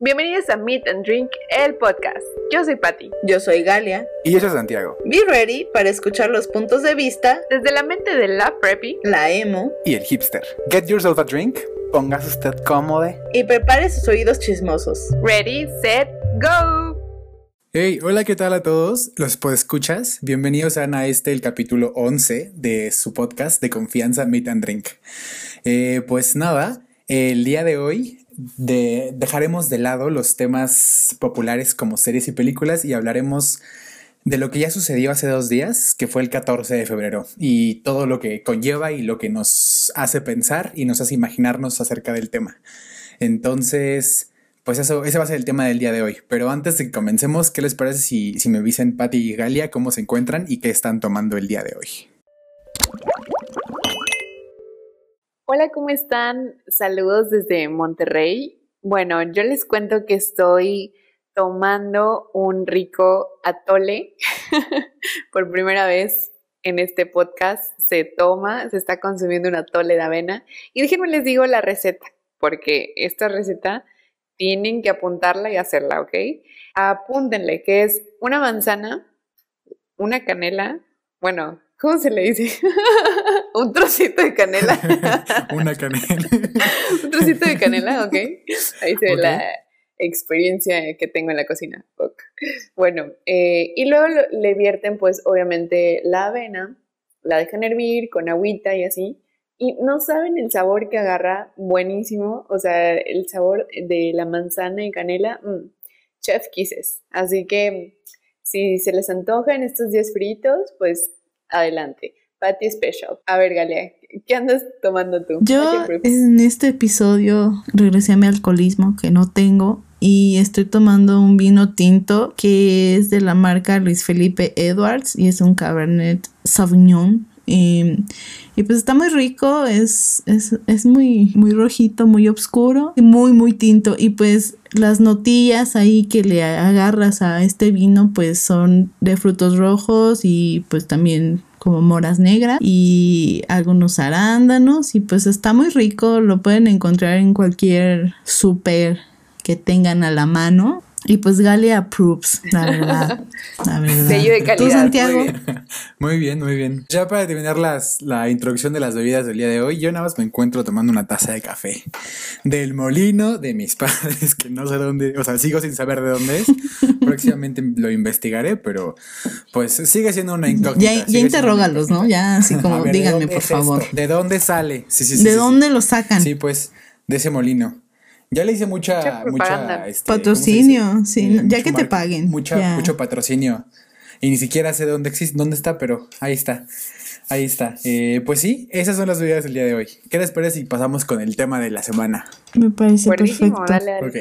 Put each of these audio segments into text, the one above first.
Bienvenidos a Meet and Drink, el podcast. Yo soy Patti. Yo soy Galia. Y yo soy Santiago. Be ready para escuchar los puntos de vista desde la mente de la preppy, la emo y el hipster. Get yourself a drink, póngase usted cómodo y prepare sus oídos chismosos. Ready, set, go. Hey, hola, ¿qué tal a todos? Los escuchas. Bienvenidos a este, el capítulo 11 de su podcast de confianza Meet and Drink. Eh, pues nada, el día de hoy dejaremos de lado los temas populares como series y películas y hablaremos de lo que ya sucedió hace dos días, que fue el 14 de febrero, y todo lo que conlleva y lo que nos hace pensar y nos hace imaginarnos acerca del tema. Entonces, pues eso, ese va a ser el tema del día de hoy. Pero antes de que comencemos, ¿qué les parece si, si me dicen Patti y Galia cómo se encuentran y qué están tomando el día de hoy? Hola, ¿cómo están? Saludos desde Monterrey. Bueno, yo les cuento que estoy tomando un rico atole. Por primera vez en este podcast se toma, se está consumiendo un atole de avena. Y déjenme les digo la receta, porque esta receta tienen que apuntarla y hacerla, ¿ok? Apúntenle que es una manzana, una canela, bueno, ¿Cómo se le dice? un trocito de canela. Una canela. un trocito de canela, ok. Ahí se ve la experiencia que tengo en la cocina. Bueno, eh, y luego le vierten pues obviamente la avena, la dejan hervir con agüita y así. Y no saben el sabor que agarra, buenísimo. O sea, el sabor de la manzana y canela, mm, chef kisses. Así que si se les antoja en estos días fritos, pues Adelante. Patty Special. A ver, Galia, ¿qué andas tomando tú? Yo en este episodio regresé a mi alcoholismo que no tengo y estoy tomando un vino tinto que es de la marca Luis Felipe Edwards y es un Cabernet Sauvignon. Y, pues está muy rico, es, es, es, muy, muy rojito, muy oscuro y muy, muy tinto. Y pues las notillas ahí que le agarras a este vino pues son de frutos rojos y pues también como moras negras y algunos arándanos y pues está muy rico, lo pueden encontrar en cualquier súper que tengan a la mano. Y pues Galia approves, la verdad. La verdad. Sello de calidad. ¿Tú, Santiago? Muy bien. muy bien, Ya para terminar las, la introducción de las bebidas del día de hoy, yo nada más me encuentro tomando una taza de café del molino de mis padres, que no sé dónde, o sea, sigo sin saber de dónde es. Próximamente lo investigaré, pero pues sigue siendo una incógnita. Ya, ya interrógalos, ¿no? Ya así como díganme, por favor. ¿De dónde sale? Sí, sí, sí, ¿De dónde lo sacan? Sí, pues de ese molino. Ya le hice mucha, mucha este, patrocinio, sí, ya que te paguen. Mucha, mucho patrocinio. Y ni siquiera sé dónde existe, dónde está, pero ahí está. Ahí está. Eh, pues sí, esas son las bebidas del día de hoy. ¿Qué les parece si pasamos con el tema de la semana? Me parece perfecto. Ok.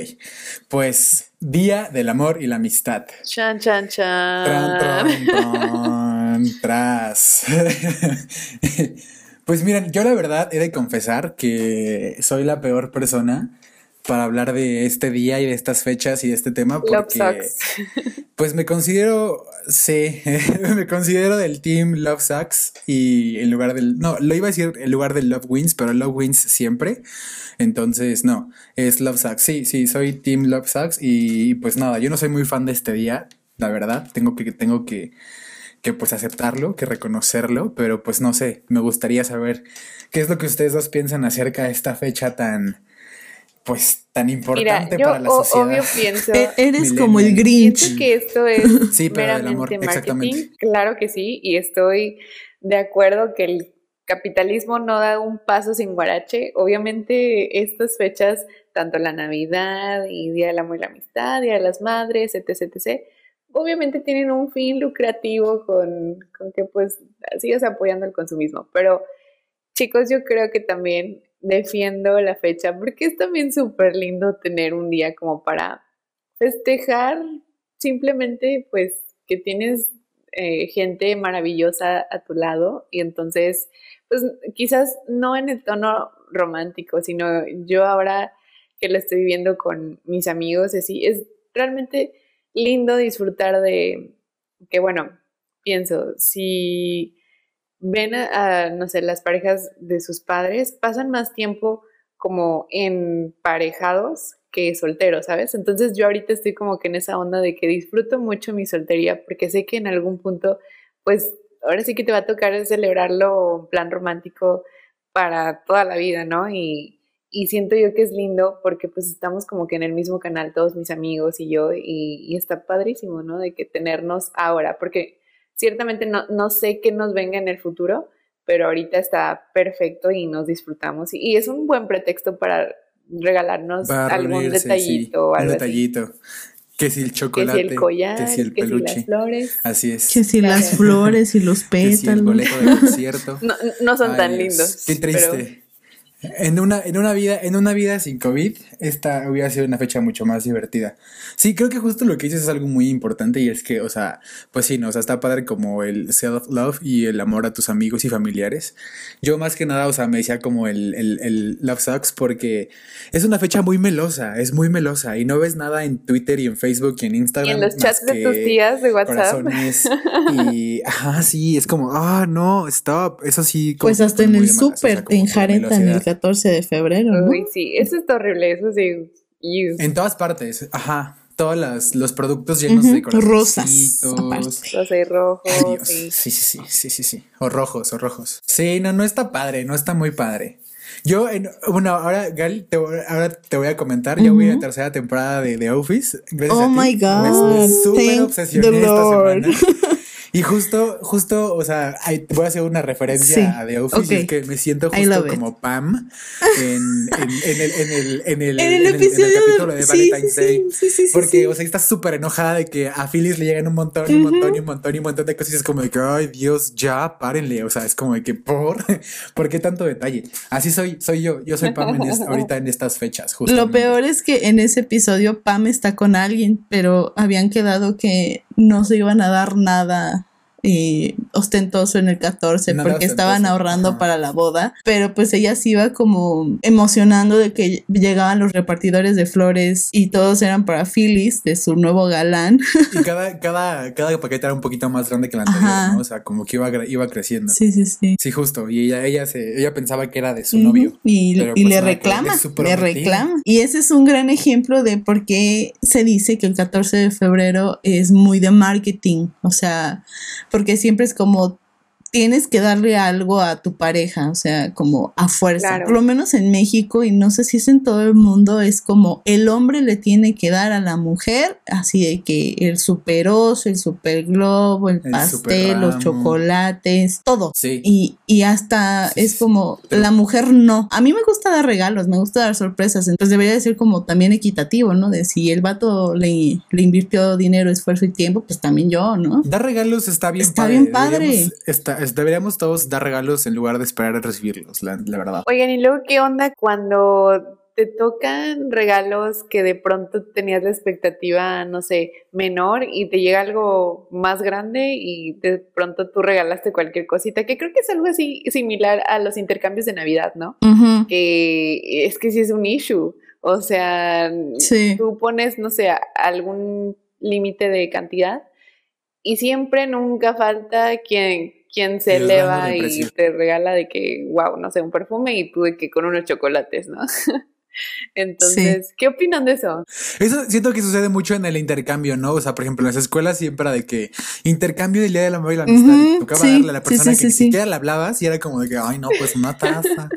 Pues Día del Amor y la Amistad. Chan, chan, chan. tras. pues miren, yo la verdad he de confesar que soy la peor persona para hablar de este día y de estas fechas y de este tema porque pues me considero sí me considero del team Love Sucks y en lugar del no lo iba a decir en lugar del Love Wins pero Love Wins siempre. Entonces no es Love Sucks sí sí soy team Love Sucks y pues nada yo no soy muy fan de este día la verdad. Tengo que tengo que que pues aceptarlo, que reconocerlo, pero pues no sé, me gustaría saber qué es lo que ustedes dos piensan acerca de esta fecha tan, pues tan importante para la sociedad. Obvio pienso. E-, eres como el Grinch. Pienso que esto es meramente marketing. Claro que sí, y estoy de acuerdo que el capitalismo no da un paso sin guarache. Obviamente estas fechas, tanto la Navidad y Día del Amor y la Amistad, Día de las Madres, etc, etc, obviamente tienen un fin lucrativo con, con que pues sigas apoyando el consumismo. Pero chicos, yo creo que también defiendo la fecha porque es también súper lindo tener un día como para festejar simplemente pues que tienes eh, gente maravillosa a tu lado. Y entonces pues quizás no en el tono romántico, sino yo ahora que lo estoy viviendo con mis amigos, así, es realmente lindo disfrutar de que, bueno, pienso, si ven a, no sé, las parejas de sus padres, pasan más tiempo como emparejados que soltero, ¿sabes? Entonces yo ahorita estoy como que en esa onda de que disfruto mucho mi soltería porque sé que en algún punto, pues ahora sí que te va a tocar celebrarlo en plan romántico para toda la vida, ¿no? Y, siento yo que es lindo porque pues estamos como que en el mismo canal, todos mis amigos y yo, y, está padrísimo, ¿no? De que tenernos ahora, porque ciertamente no, no sé qué nos venga en el futuro, pero ahorita está perfecto y nos disfrutamos. Y, es un buen pretexto para regalarnos algún detallito. un detallito. Que si el chocolate, que si el collar, que si el peluche. Que si las flores. Así es. Que si las flores y los pétalos. Que si el boleto del concierto. No, no son tan lindos. Qué triste. En una, en una vida, en una vida sin COVID, esta hubiera sido una fecha mucho más divertida. Sí, creo que justo lo que dices es algo muy importante y es que, o sea, pues sí, ¿no? O sea, está padre como el self-love y el amor a tus amigos y familiares. Yo más que nada, o sea, me decía como el, el, el love sucks porque es una fecha muy melosa, es muy melosa y no ves nada en Twitter y en Facebook y en Instagram. Y en los chats de tus tías de WhatsApp. y, ajá, sí, es como, ah, no, stop, eso sí. Como pues hasta en el súper te enjaretan el 14 de febrero. ¿no? Uy, sí, eso está horrible, eso sí. En todas partes, ajá. Todos los productos llenos de Rosas. Rosa y rojo. Sí. sí. sí, sí, sí, sí, O rojos, o rojos. Sí, no, no está padre, no está muy padre. Yo, en, bueno, ahora, Gal, te, ahora te voy a comentar. Yo voy a la tercera temporada de The Office. Gracias oh my God. Me, súper obsesioné esta semana. Y justo, justo, o sea, voy a hacer una referencia a The Office y es que me siento justo como Pam en, en, el, en, el, en, el, en, el, capítulo de Valentine's Day. porque, o sea, estás súper enojada de que a Phyllis le llegan un montón, un montón, y un montón, y un montón de cosas. Y es como de que, ay, Dios, ya, párenle. O sea, es como de que, ¿por? ¿Por qué tanto detalle? Así soy, soy yo. Yo soy Pam ahorita en estas fechas. Lo peor es que en ese episodio Pam está con alguien, pero habían quedado que no se iban a dar nada eh, ostentoso en el 14 porque estaban ahorrando para la boda, pero pues ella se iba como emocionando de que llegaban los repartidores de flores y todos eran para Phyllis, de su nuevo galán. Y cada, cada, cada paquete era un poquito más grande que el anterior, ¿no? O sea, como que iba, iba creciendo. Sí, sí, sí. Sí, justo. Y ella, ella, se, ella pensaba que era de su novio. Y, pues le reclama, le reclama. Y ese es un gran ejemplo de por qué se dice que el 14 de febrero es muy de marketing. O sea, porque siempre es como tienes que darle algo a tu pareja, o sea, como a fuerza. Por lo menos en México, y no sé si es en todo el mundo, es como el hombre le tiene que dar a la mujer, así de que el super oso, el super globo, el, pastel, los chocolates, todo. Sí. Y, y hasta es como la mujer no. A mí me gusta dar regalos, me gusta dar sorpresas, entonces debería ser como también equitativo, ¿no? De si el vato le, le invirtió dinero, esfuerzo y tiempo, pues también yo, ¿no? Dar regalos está bien está bien padre. Está, deberíamos todos dar regalos en lugar de esperar a recibirlos, la, verdad. Oigan, y luego, ¿qué onda cuando te tocan regalos que de pronto tenías la expectativa, no sé, menor y te llega algo más grande y de pronto tú regalaste cualquier cosita, que creo que es algo así similar a los intercambios de Navidad, ¿no? Que es que sí es un issue. O sea, tú pones, no sé, algún límite de cantidad y siempre nunca falta quien quien se eleva y te regala de que, wow, no sé, un perfume y tú de que con unos chocolates, ¿no? Entonces, ¿qué opinan de eso? Eso siento que sucede mucho en el intercambio, ¿no? O sea, por ejemplo, en las escuelas siempre de que intercambio del día de la amor y la amistad. tocaba darle a la persona que ni siquiera le hablabas y era como de que, ay, no, pues una taza.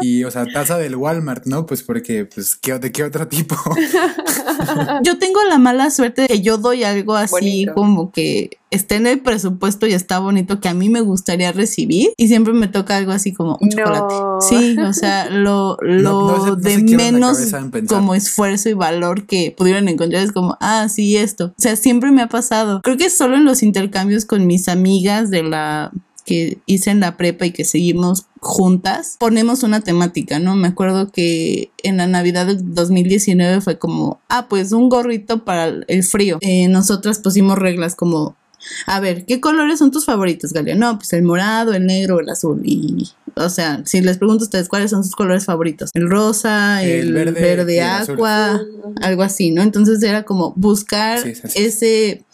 Y, o sea, taza del Walmart, ¿no? Pues porque, pues, ¿qué, ¿de qué otro tipo? yo tengo la mala suerte de que yo doy algo así como que esté en el presupuesto y está bonito que a mí me gustaría recibir y siempre me toca algo así como un chocolate. Sí, o sea, lo, lo de menos como esfuerzo y valor que pudieron encontrar es como, ah, sí, esto. O sea, siempre me ha pasado. Creo que solo en los intercambios con mis amigas de la que hice en la prepa y que seguimos juntas, ponemos una temática, ¿no? Me acuerdo que en la Navidad del 2019 fue como, ah, pues un gorrito para el frío. Eh, nosotras pusimos reglas como A ver, ¿qué colores son tus favoritos, Galia? No, pues el morado, el negro, el azul. Y, o sea, si les pregunto a ustedes cuáles son sus colores favoritos, el rosa, el, verde, verde agua, algo así, ¿no? Entonces era como buscar ese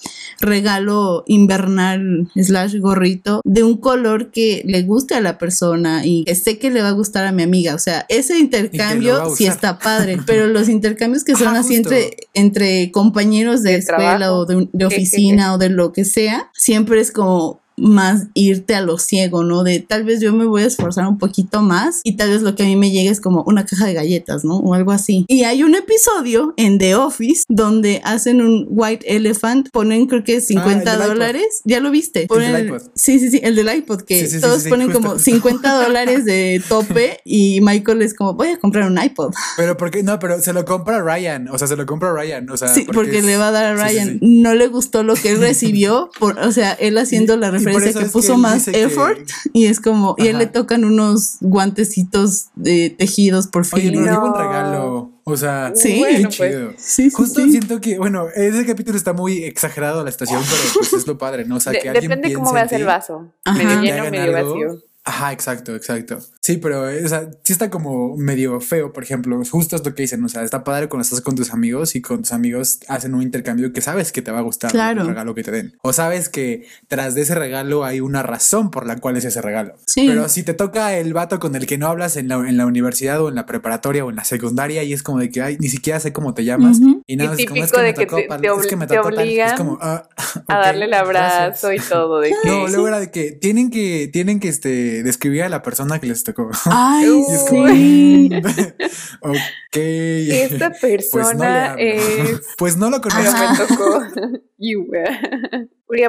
regalo invernal slash gorrito de un color que le guste a la persona y que sé que le va a gustar a mi amiga. O sea, ese intercambio sí está padre, pero los intercambios que son así entre, entre compañeros de, escuela o de, de oficina o de lo que sea, siempre es como más irte a lo ciego, ¿no? De tal vez yo me voy a esforzar un poquito más y tal vez lo que a mí me llegue es como una caja de galletas, ¿no? O algo así. Y hay un episodio en The Office donde hacen un White Elephant, ponen creo que 50 ah, dólares. ¿Ya lo viste? el iPod. Sí, sí, sí, el del iPod, que todos ponen como 50 dólares de tope y Michael es como, voy a comprar un iPod. Pero ¿por qué? No, pero se lo compra Ryan, o sea, se lo compra Ryan, o sea. Sí, porque, le va a dar a Ryan. No le gustó lo que él recibió, por, o sea, él haciendo la referencia que puso más effort y es como, y él le tocan unos guantecitos de tejidos por fin. Oye, pero un regalo. O sea, sí, qué pues. chido. sí, Justo siento que, bueno, ese capítulo está muy exagerado la estación, pero pues es lo padre, ¿no? O sea, que alguien Depende cómo veas el vaso. Medio lleno, medio vacío. Ajá, exacto, exacto. Sí, pero o sea, sí está como medio feo, por ejemplo, justo es lo que dicen, o sea, está padre cuando estás con tus amigos y con tus amigos hacen un intercambio que sabes que te va a gustar el regalo que te den. O sabes que tras de ese regalo hay una razón por la cual es ese regalo. Sí. Pero si te toca el vato con el que no hablas en la, en la universidad o en la preparatoria o en la secundaria y es como de que ay, ni siquiera sé cómo te llamas y nada, es como es que me tocó, es que me tocó es como ah, a darle el abrazo y todo de que... No, luego era de que tienen que tienen que este describir a la persona que les tocó. Ay, sí. ok. Esta persona pues no es. Pues no lo conozco. Me tocó.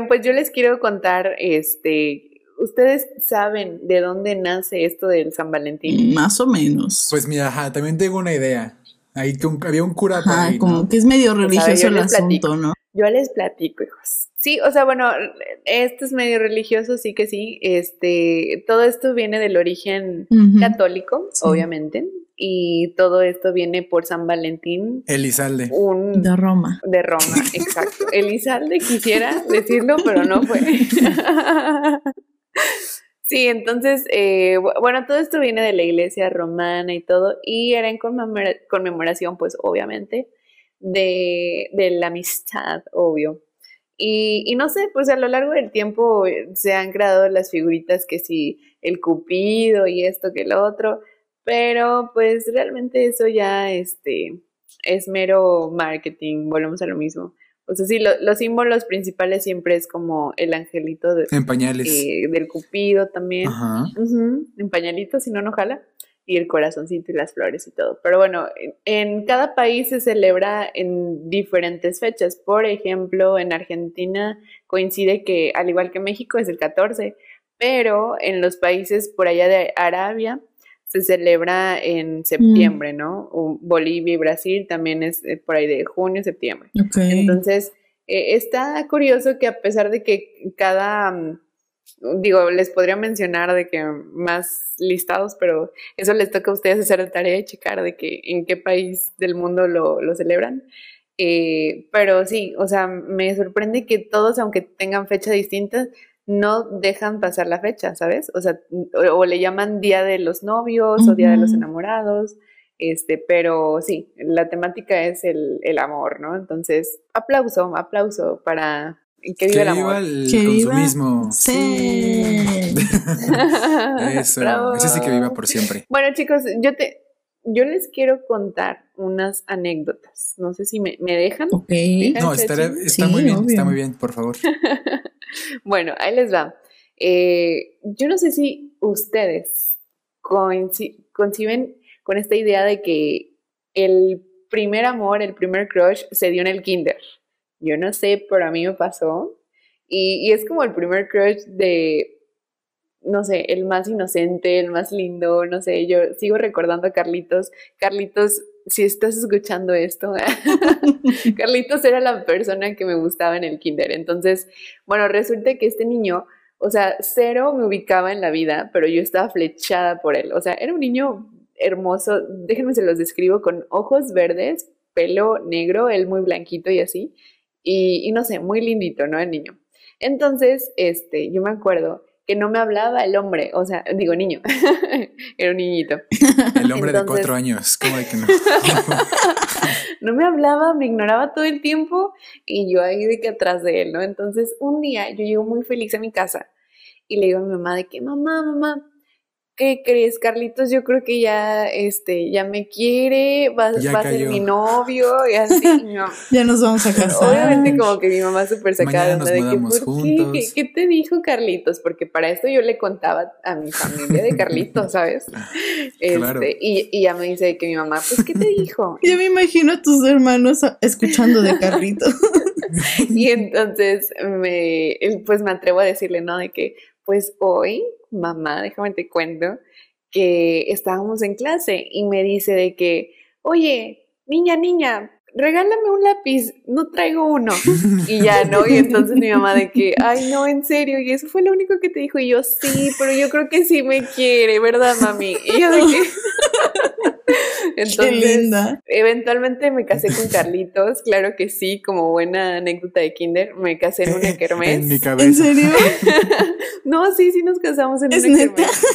Pues yo les quiero contar, este, ¿Ustedes saben de dónde nace esto del San Valentín? Más o menos. Pues mira, también tengo una idea. Ahí había un cura como que es medio religioso el asunto, ¿no? Yo les platico, hijos. Sí, o sea, bueno, esto es medio religioso, sí que sí. Este, todo esto viene del origen católico, obviamente. Y todo esto viene por San Valentín. Elizalde. Un, de Roma. De Roma, exacto. Elizalde quisiera decirlo, pero no fue. Sí, entonces, eh, bueno, todo esto viene de la iglesia romana y todo, y era en conmemoración, pues obviamente, de, de la amistad, obvio. Y, y, no sé, pues a lo largo del tiempo eh, se han creado las figuritas que si el cupido y esto que lo otro, pero pues realmente eso ya este, es mero marketing, volvemos a lo mismo. O sea, sí, los símbolos principales siempre es como el angelito de, en pañales. Eh, del cupido también. Ajá. en pañalitos, si no, no jala y el corazoncito y las flores y todo. Pero bueno, en, cada país se celebra en diferentes fechas. Por ejemplo, en Argentina coincide que, al igual que México, es el 14, pero en los países por allá de Arabia se celebra en septiembre, mm. ¿no? Bolivia y Brasil también es eh, por ahí de junio, septiembre. Entonces, eh, está curioso que a pesar de que cada mm, digo, les podría mencionar de que más listados, pero eso les toca a ustedes hacer la tarea de checar de que en qué país del mundo lo, celebran. Eh, pero sí, o sea, me sorprende que todos, aunque tengan fecha distinta, no dejan pasar la fecha, ¿sabes? O sea, o, le llaman Día de los Novios o Día de los Enamorados, este, pero sí, la temática es el, el amor, ¿no? Entonces, aplauso, aplauso para, que viva el amor. el consumismo. Sí. Eso. Ese sí que viva por siempre. Bueno, chicos, yo te, yo les quiero contar unas anécdotas. No sé si me, dejan. Ok. No, está muy bien, está muy bien, por favor. bueno, ahí les va. Eh, yo no sé si ustedes conciben con esta idea de que el primer amor, el primer crush se dio en el kinder. Yo no sé, pero a mí me pasó. Y, es como el primer crush de, no sé, el más inocente, el más lindo, no sé, yo sigo recordando a Carlitos. Carlitos, si estás escuchando esto, Carlitos era la persona que me gustaba en el kinder. Entonces, bueno, resulta que este niño, o sea, cero me ubicaba en la vida, pero yo estaba flechada por él. O sea, era un niño hermoso, déjenme se los describo, con ojos verdes, pelo negro, él muy blanquito y así. Y, no sé, muy lindito, ¿no? El niño. Entonces, este, yo me acuerdo que no me hablaba el hombre, o sea, digo niño, era un niñito. El hombre de cuatro años, ¿cómo de que no? no me hablaba, me ignoraba todo el tiempo y yo ahí de que atrás de él, ¿no? Entonces, un día yo llego muy feliz a mi casa y le digo a mi mamá de que, mamá, mamá, ¿qué crees, Carlitos? Yo creo que ya, este, ya me quiere, va, va a ser mi novio y así. ya nos vamos a casar. Obviamente como que mi mamá súper sacada de que, ¿por qué? qué? te dijo Carlitos? Porque para esto yo le contaba a mi familia de Carlitos, ¿sabes? Este, y, y ya me dice que mi mamá, pues, ¿qué te dijo? Yo me imagino a tus hermanos escuchando de Carlitos. y entonces me, pues me atrevo a decirle, ¿no? De que, pues hoy mamá, déjame te cuento, que estábamos en clase y me dice de que, oye, niña, niña, regálame un lápiz, no traigo uno. Y ya, ¿no? Y entonces mi mamá de que, ay, no, en serio, y eso fue lo único que te dijo. Y yo, sí, pero yo creo que sí me quiere, ¿verdad, mami? Y yo de que... Entonces, eventualmente me casé con Carlitos, claro que sí, como buena anécdota de kinder, me casé en una kermés. En mi cabeza. ¿En serio? no, sí, sí nos casamos en una kermés.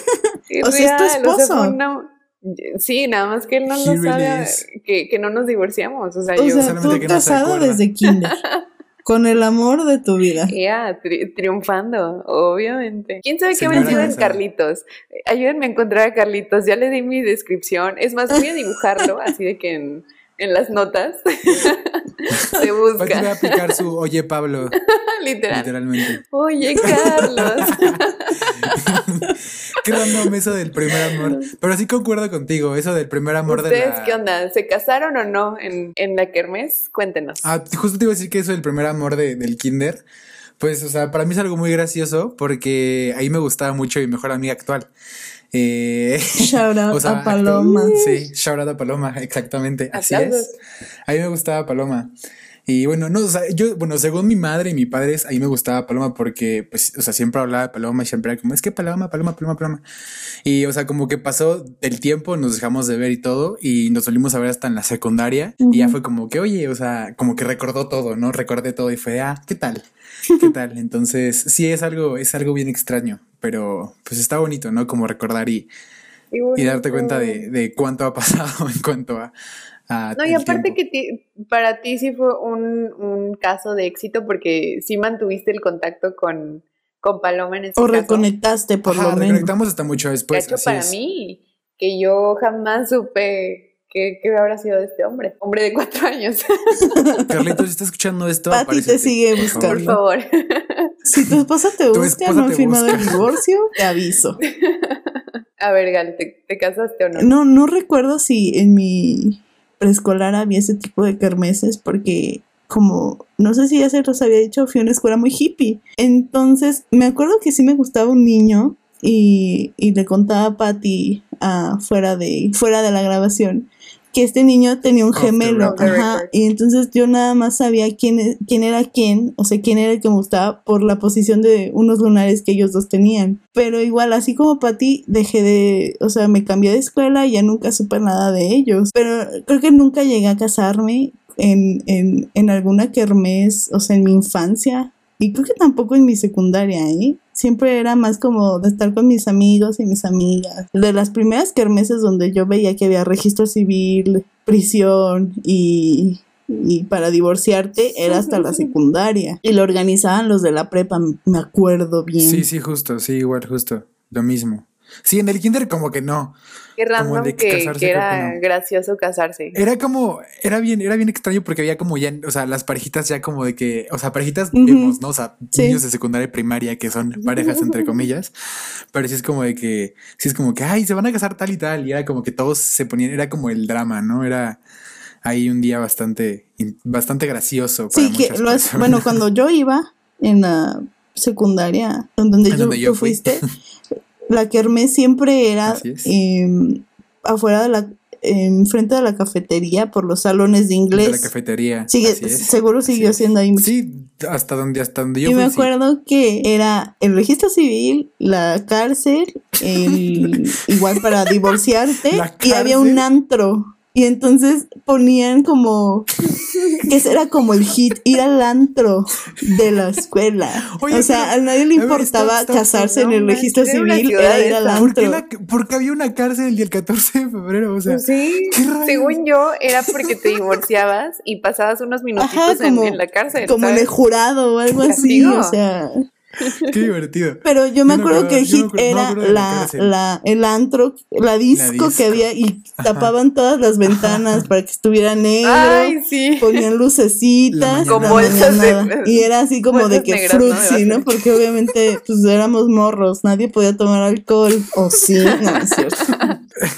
o sea, es tu esposo. Sí, nada más que él no lo sabe, que, que, no nos divorciamos. O sea, o yo. Sea, tú casado desde kinder. Con el amor de tu vida. Ya, triunfando, obviamente. ¿Quién sabe qué ha sido en Carlitos? Ayúdenme a encontrar a Carlitos. Ya le di mi descripción. Es más, voy a dibujarlo así de que en, en las notas se busca. Voy a aplicar su Oye Pablo. Literal. Literalmente. Oye Carlos. Qué random eso del primer amor. Pero sí concuerdo contigo, eso del primer amor ¿Ustedes de la... qué onda? ¿Se casaron o no en, en la kermés? Cuéntenos. Ah, justo te iba a decir que eso del primer amor de, del kinder, pues, o sea, para mí es algo muy gracioso porque ahí me gustaba mucho mi mejor amiga actual. Eh, shout out a Paloma. sí, shout out a Paloma, exactamente. Así es. A mí me gustaba Paloma. Y bueno, no, o sea, yo, bueno, según mi madre y mi padre, a mí me gustaba Paloma porque, pues, o sea, siempre hablaba de Paloma y siempre era como, es que Paloma, Paloma, Paloma, Paloma. Y, o sea, como que pasó el tiempo, nos dejamos de ver y todo, y nos volvimos a ver hasta en la secundaria, y ya fue como que, oye, o sea, como que recordó todo, ¿no? Recordé todo y fue, ah, ¿qué tal? ¿Qué tal? Entonces, sí, es algo, es algo bien extraño, pero pues está bonito, ¿no? Como recordar y, y, darte cuenta de, de cuánto ha pasado en cuanto a no, y aparte que para ti sí fue un, un, caso de éxito porque sí mantuviste el contacto con, con Paloma en ese O reconectaste por lo menos. reconectamos hasta mucho después. De hecho, para mí, que yo jamás supe qué, qué habrá sido de este hombre. Hombre de cuatro años. Carlitos, si estás escuchando esto, Pati te sigue buscando. Por favor. Si tu esposa te busca, no ha firmado el divorcio, te aviso. A ver, Gal, ¿te, ¿te casaste o no? No, no recuerdo si en mi preescolar había ese tipo de kermeses porque como, no sé si ya se los había dicho, fui a una escuela muy hippie. Entonces, me acuerdo que sí me gustaba un niño y, y le contaba a Patty fuera, de, fuera de la grabación que este niño tenía un gemelo, ajá, y entonces yo nada más sabía quién, e, quién era quién, o sea, quién era el que me gustaba por la posición de unos lunares que ellos dos tenían. Pero igual, así como Patty, dejé de, o sea, me cambié de escuela y ya nunca supe nada de ellos. Pero creo que nunca llegué a casarme en, en, en alguna kermés, o sea, en mi infancia. Y creo que tampoco en mi secundaria, ¿eh? Siempre era más como de estar con mis amigos y mis amigas. De las primeras kermeses donde yo veía que había registro civil, prisión y, y para divorciarte era hasta la secundaria. Y lo organizaban los de la prepa, me acuerdo bien. Sí, sí, justo, sí, igual, justo. Lo mismo. Sí, en el kinder como que no. Qué random que, era gracioso casarse. Era como, era bien, era bien extraño porque había como ya, o sea, las parejitas ya como de que, o sea, parejitas vemos, ¿no? O sea, niños de secundaria y primaria que son parejas entre comillas, pero sí es como de que, sí es como que, ay, se van a casar tal y tal, y era como que todos se ponían, era como el drama, ¿no? Era ahí un día bastante, bastante gracioso. Para sí, que lo es, bueno, cuando yo iba en la secundaria, donde, yo, tú fuiste, la kermés siempre era em, afuera de la enfrente de la cafetería por los salones de inglés. De la cafetería. Sigue, seguro siguió siendo ahí. Sí, hasta donde, hasta donde yo Y me acuerdo que era el registro civil, la cárcel, igual para divorciarte, y había un antro. Y entonces ponían como que ese era como el hit, ir al antro de la escuela. o sea, a nadie le importaba casarse en el registro civil, era ir al antro. porque había una cárcel y el 14 de febrero, o sea. Sí, según yo, era porque te divorciabas y pasabas unos minutitos en, la cárcel. Como de jurado o algo así, o sea. Qué divertido. Pero yo me acuerdo que el hit era la, la, el antro, la disco, que había y tapaban todas las ventanas para que estuviera negro. Ay, sí. Ponían lucecitas. y era así como de que frutzi, ¿no? Porque obviamente pues éramos morros, nadie podía tomar alcohol. O sí, no es cierto.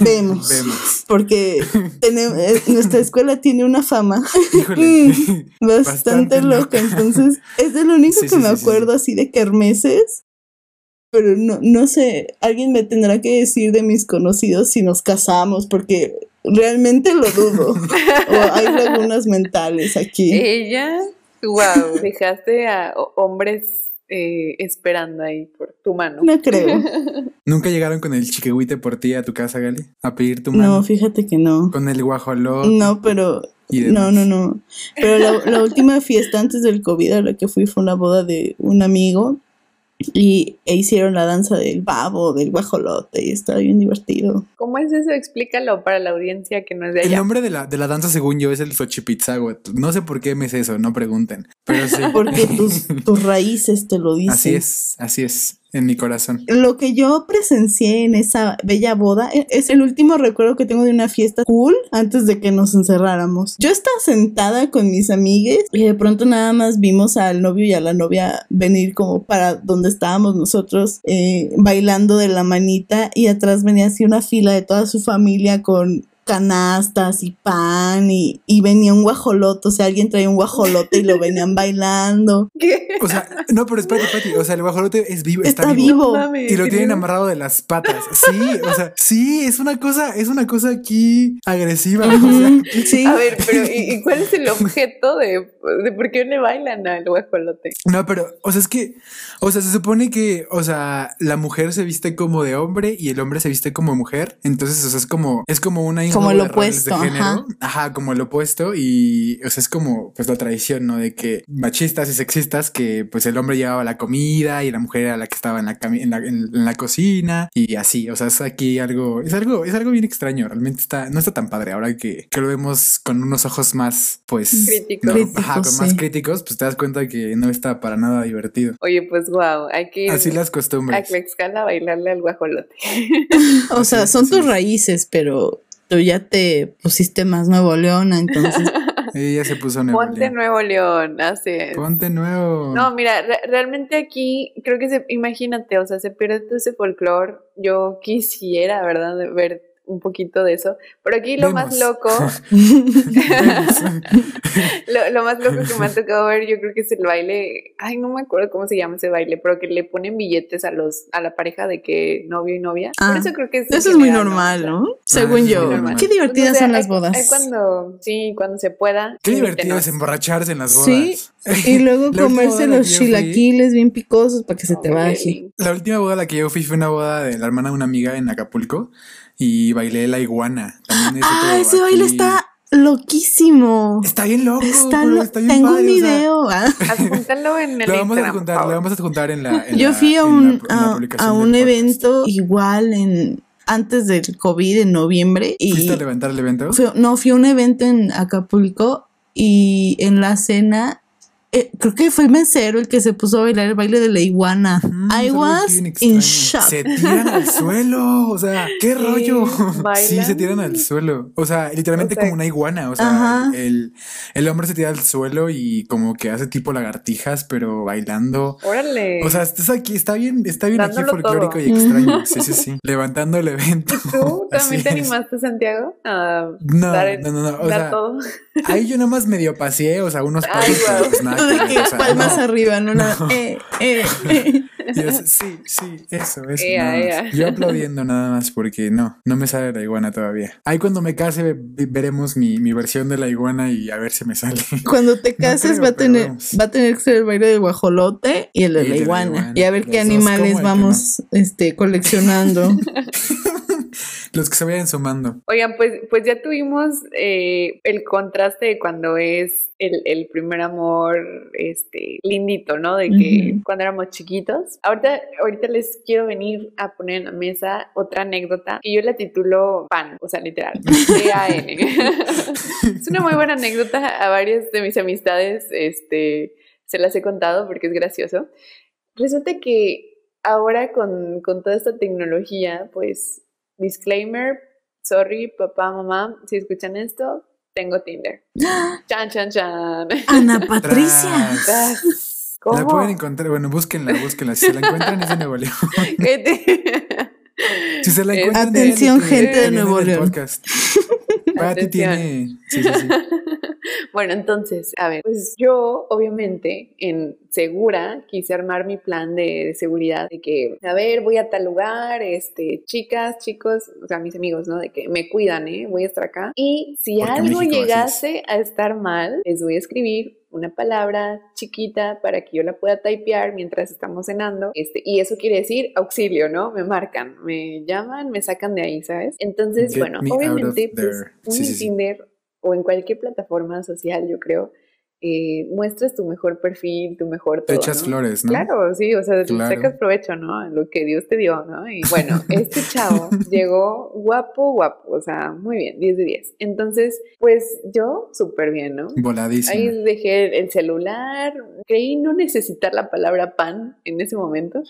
Vemos. Vemos. Porque tenemos, eh, nuestra escuela tiene una fama bastante, loca. Entonces, es de lo único que me acuerdo así de kermeses. Pero no, no sé, alguien me tendrá que decir de mis conocidos si nos casamos, porque realmente lo dudo. o hay lagunas mentales aquí. Ella, wow, dejaste a hombres eh, esperando ahí por tu mano. No creo. ¿Nunca llegaron con el chiquihuite por ti a tu casa, Gali? A pedir tu mano. No, fíjate que no. Con el guajoló. No, pero. No, no, no. Pero la, la última fiesta antes del COVID a la que fui fue una boda de un amigo y e hicieron la danza del babo, del guajolote, y está bien divertido. ¿Cómo es eso? Explícalo para la audiencia que no es de allá. El nombre de la, de la danza, según yo, es el Xochipitzahuatl. No sé por qué me es eso, no pregunten. Pero sí. Porque tus, tus raíces te lo dicen. Así es, así es en mi corazón. Lo que yo presencié en esa bella boda e, es el último recuerdo que tengo de una fiesta cool antes de que nos encerráramos. Yo estaba sentada con mis amigues y de pronto nada más vimos al novio y a la novia venir como para donde estábamos nosotros eh, bailando de la manita y atrás venía así una fila de toda su familia con canastas y pan y, venía un guajolote, o sea, alguien traía un guajolote y lo venían bailando. O sea, no, pero espérate, espérate, o sea, el guajolote es vivo, está, vivo. y lo tienen amarrado de las patas. Sí, o sea, sí, es una cosa, es una cosa aquí agresiva. sí. A ver, pero ¿y, cuál es el objeto de, de por qué le bailan al guajolote? No, pero, o sea, es que, o sea, se supone que, o sea, la mujer se viste como de hombre y el hombre se viste como mujer. Entonces, o sea, es como, es como una como el opuesto. Ajá. ajá. como el opuesto. Y, o sea, es como pues la tradición, ¿no? De que machistas y sexistas, que pues el hombre llevaba la comida y la mujer era la que estaba en la, en la, en, la cocina y así. O sea, es aquí algo, es algo, es algo bien extraño. Realmente está, no está tan padre ahora que, que lo vemos con unos ojos más, pues, críticos. ajá, con más críticos, pues te das cuenta que no está para nada divertido. Oye, pues wow, hay que ir así las costumbres. A a bailarle al guajolote. o sea, son tus raíces, pero ya te pusiste más Nuevo León, entonces. Ella se puso Nuevo Ponte Nuevo León, así es. Ponte Nuevo. No, mira, realmente aquí creo que se, imagínate, o sea, se pierde todo ese folclore. Yo quisiera, ¿verdad? Ver un poquito de eso. Pero aquí lo más loco, lo, más loco que me ha tocado ver, yo creo que es el baile, ay, no me acuerdo cómo se llama ese baile, pero que le ponen billetes a los, a la pareja de que novio y novia. Por ah, eso creo que es Eso es muy normal, ¿no? Según yo. Qué divertidas son las bodas. cuando, sí, cuando se pueda. Qué divertido es emborracharse en las bodas. Sí. Y luego comerse los chilaquiles bien picosos para que se te baje. La última boda a la que yo fui fue una boda de la hermana de una amiga en Acapulco y bailé la iguana. También ah, ese baile está loquísimo. Está bien loco. Está, Tengo un video. Ah. en el lo vamos a juntar, lo vamos a juntar en la. Yo fui a un, a, un evento igual en antes del COVID en noviembre. Y ¿Fuiste a levantar el evento? no, fui a un evento en Acapulco y en la cena eh, creo que fue el mesero el que se puso a bailar el baile de la iguana. I was in shock. Se tiran al suelo, o sea, qué rollo. Sí, se tiran al suelo. O sea, literalmente como una iguana. O sea, el, el, hombre se tira al suelo y como que hace tipo lagartijas, pero bailando. Órale. O sea, estás aquí, está bien, está bien aquí folclórico y extraño. Sí, sí, sí. Levantando el evento. ¿Y tú también te animaste, Santiago? A no, no, no, no, O sea, todo. ahí yo nomás medio paseé, o sea, unos pasos, pues nada palmas arriba, no, nada. Eh, eh, eh. sí, sí, eso, eso. Yo aplaudiendo nada más porque no, no me sale la iguana todavía. Ahí cuando me case veremos mi, mi versión de la iguana y a ver si me sale. Cuando te cases va a tener va a tener que ser el baile del guajolote y el de, la, iguana. Y a ver qué animales vamos este coleccionando. Los que se vayan sumando. Oigan, pues, pues ya tuvimos eh, el contraste de cuando es el, primer amor, este, lindito, ¿no? De que cuando éramos chiquitos. Ahorita, ahorita les quiero venir a poner en la mesa otra anécdota y yo la titulo PAN, o sea, literal, P-A-N. es una muy buena anécdota a varias de mis amistades, este, se las he contado porque es gracioso. Resulta que ahora con, con toda esta tecnología, pues, disclaimer, sorry, papá, mamá, si escuchan esto, tengo Tinder. Chan, chan, chan. Ana Patricia. ¿Cómo? La pueden encontrar, bueno, búsquenla, búsquenla. Si se la encuentran es de Nuevo León. si se la encuentran, Atención, gente de Nuevo León. Podcast. Pati tiene. Sí, sí, sí. Bueno, entonces, a ver, pues yo obviamente en segura quise armar mi plan de, seguridad de que, a ver, voy a tal lugar, este, chicas, chicos, o sea, mis amigos, ¿no? De que me cuidan, ¿eh? Voy a estar acá. Y si algo llegase a estar mal, les voy a escribir una palabra chiquita para que yo la pueda typear mientras estamos cenando. Este, y eso quiere decir auxilio, ¿no? Me marcan, me llaman, me sacan de ahí, ¿sabes? Entonces, bueno, obviamente, pues, un Tinder o en cualquier plataforma social, yo creo, eh, muestras tu mejor perfil, tu mejor todo. Te echas flores, ¿no? Claro, sí, o sea, sacas provecho, ¿no? Lo que Dios te dio, ¿no? Y bueno, este chavo llegó guapo, guapo, o sea, muy bien, 10 de 10. Entonces, pues yo súper bien, ¿no? Voladísimo. Ahí dejé el celular, creí no necesitar la palabra pan en ese momento.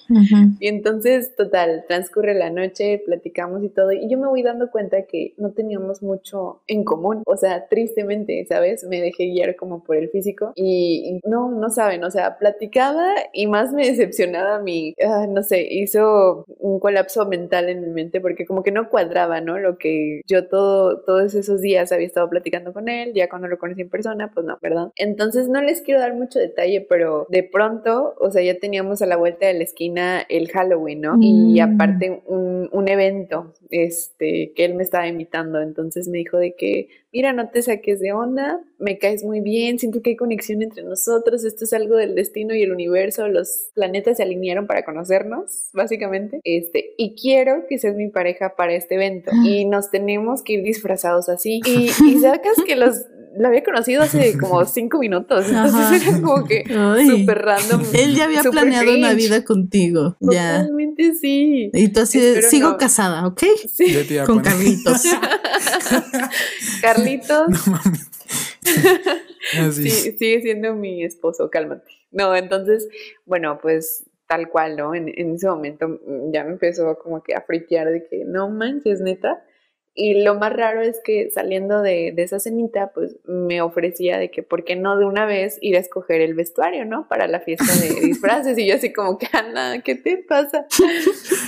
Y entonces, total, transcurre la noche, platicamos y todo, y yo me voy dando cuenta que no teníamos mucho en común, o sea, tristemente, ¿sabes? Me dejé guiar como por el físico y, no, no saben, o sea, platicaba y más me decepcionaba mi, ah, no sé, hizo un colapso mental en mi mente porque como que no cuadraba, ¿no? Lo que yo todo, todos esos días había estado platicando con él, ya cuando lo conocí en persona, pues no, ¿verdad? Entonces no les quiero dar mucho detalle, pero de pronto, o sea, ya teníamos a la vuelta de la esquina el Halloween, ¿no? Y mm. aparte un, un evento, este, que él me estaba invitando, entonces me dijo de que mira, no te saques de onda, me caes muy bien, siento que hay conexión entre nosotros, esto es algo del destino y el universo, los planetas se alinearon para conocernos, básicamente, este, y quiero que seas mi pareja para este evento, ah. y nos tenemos que ir disfrazados así, y, y sacas que los lo había conocido hace como cinco minutos. Entonces era como que súper random. Él ya había planeado una vida contigo. Totalmente sí. Y tú así, sigo casada, ¿ok? Sí. Con Carlitos. Carlitos. sí, sigue siendo mi esposo, cálmate. No, entonces, bueno, pues tal cual, ¿no? En, en ese momento ya me empezó como que a fritear de que no manches, neta y lo más raro es que saliendo de, esa cenita, pues me ofrecía de que, ¿por qué no de una vez ir a escoger el vestuario, ¿no? Para la fiesta de disfraces. Y yo así como que, Ana, ¿qué te pasa?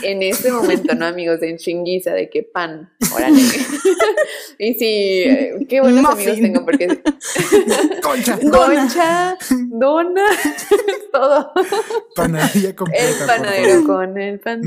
en ese momento, ¿no, amigos? En chinguiza, de que pan, órale. y sí, eh, qué buenos amigos tengo porque... Concha. Concha, dona, todo. Panadería completa, El panadero con el pan.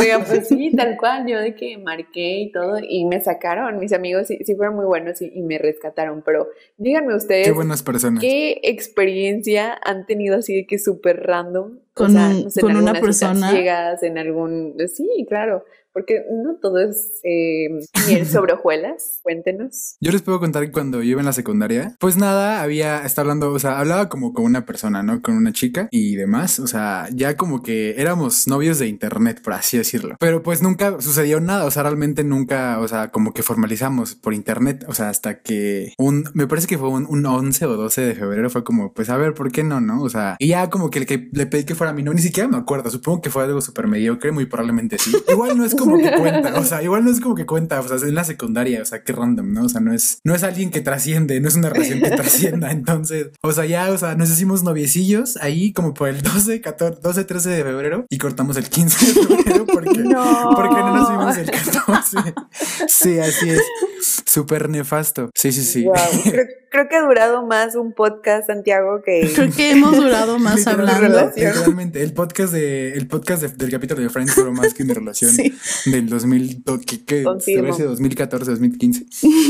Oigan, pues sí, tal cual, yo de que marqué y todo, y me sacaron, mis amigos sí, fueron muy buenos y, me rescataron, pero díganme ustedes. Qué buenas personas. ¿Qué experiencia han tenido así de que súper random? Con, con una persona. Llegas en algún. Sí, claro. Porque no todo es eh, miel sobre hojuelas. Cuéntenos. Yo les puedo contar que cuando yo iba en la secundaria, pues nada, había, estaba hablando, o sea, hablaba como con una persona, ¿no? Con una chica y demás. O sea, ya como que éramos novios de internet, por así decirlo. Pero pues nunca sucedió nada. O sea, realmente nunca, o sea, como que formalizamos por internet. O sea, hasta que un, me parece que fue un, un 11 o 12 de febrero, fue como, pues a ver, ¿por qué no? No, o sea, y ya como que le, que le pedí que fuera mi no, ni siquiera me acuerdo. Supongo que fue algo súper mediocre, muy probablemente sí. Igual no es como como que cuenta, o sea, igual no es como que cuenta, o sea, es en la secundaria, o sea, qué random, ¿no? O sea, no es, no es alguien que trasciende, no es una relación que trascienda, entonces, o sea, ya, o sea, nos hicimos noviecillos ahí como por el 12, 14, 12, 13 de febrero y cortamos el 15 de febrero porque no, porque no nos vimos el 14. Sí, así es, súper nefasto. Sí, sí, sí. Creo, que ha durado más un podcast, Santiago, que... Creo que hemos durado más hablando. Realmente, el podcast, de, el podcast del capítulo de Friends duró más que mi relación. Sí del 2000, que, que 2014, 2015.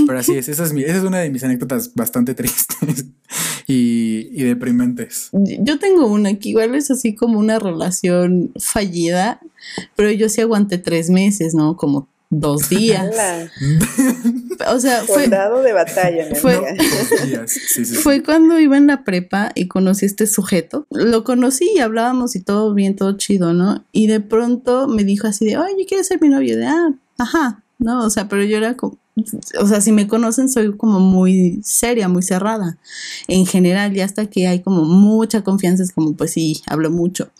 Pero así es, esa es, mi, esa es una de mis anécdotas bastante tristes y, y deprimentes. Yo tengo una que igual es así como una relación fallida, pero yo sí aguanté tres meses, ¿no? Como dos días. o sea, fue. de batalla, fue, fue cuando iba en la prepa y conocí a este sujeto. Lo conocí y hablábamos y todo bien, todo chido, ¿no? Y de pronto me dijo así de, oye, ¿quieres ser mi novio? De, ah, ajá, ¿no? O sea, pero yo era como, o sea, si me conocen soy como muy seria, muy cerrada. En general, ya hasta que hay como mucha confianza, es como, pues sí, hablo mucho.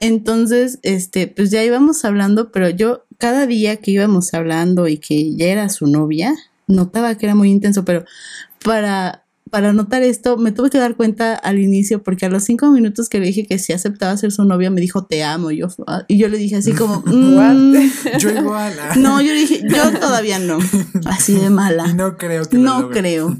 Entonces, este, pues ya íbamos hablando, pero yo cada día que íbamos hablando y que ya era su novia, notaba que era muy intenso, pero para para notar esto, me tuve que dar cuenta al inicio, porque a los cinco minutos que le dije que si aceptaba ser su novia, me dijo te amo. Y yo, y yo le dije así como, mm, yo igual. Ah". No, yo dije, yo todavía no. Así de mala. Y no creo que No creo.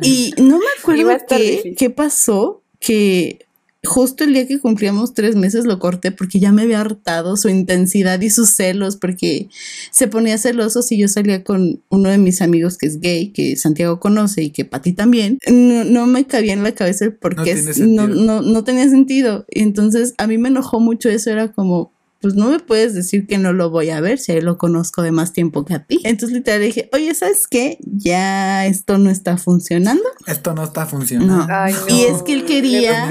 Y no me acuerdo qué, qué pasó, que justo el día que cumplíamos tres meses lo corté porque ya me había hartado su intensidad y sus celos, porque se ponía celoso si yo salía con uno de mis amigos que es gay, que Santiago conoce y que Pati también. No, me cabía en la cabeza porque no, no, no tenía sentido. Y entonces a mí me enojó mucho eso, era como, pues no me puedes decir que no lo voy a ver si lo conozco de más tiempo que a ti. Entonces literal dije, oye, ¿sabes qué? Ya esto no está funcionando. Esto no está funcionando. Y es que él quería...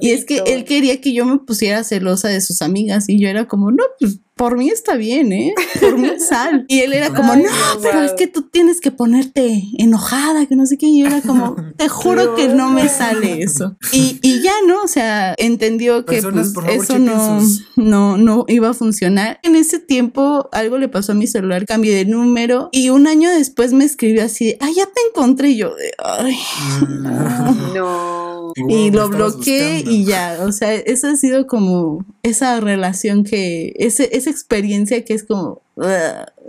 Y es que él quería que yo me pusiera celosa de sus amigas y yo era como, no, pues por mí está bien, ¿eh? Por mí sal. Y él era como, no, pero es que tú tienes que ponerte enojada, que no sé qué. Y yo era como, te juro que no me sale eso. Y, y ya, ¿no? O sea, entendió que pues, eso no, no, no iba a funcionar. En ese tiempo algo le pasó a mi celular, cambié de número y un año después me escribió así, ah, ya te encontré. Y yo, de, ay, mm. no y lo bloqueé y ya, o sea, esa ha sido como esa relación que, ese, esa experiencia que es como,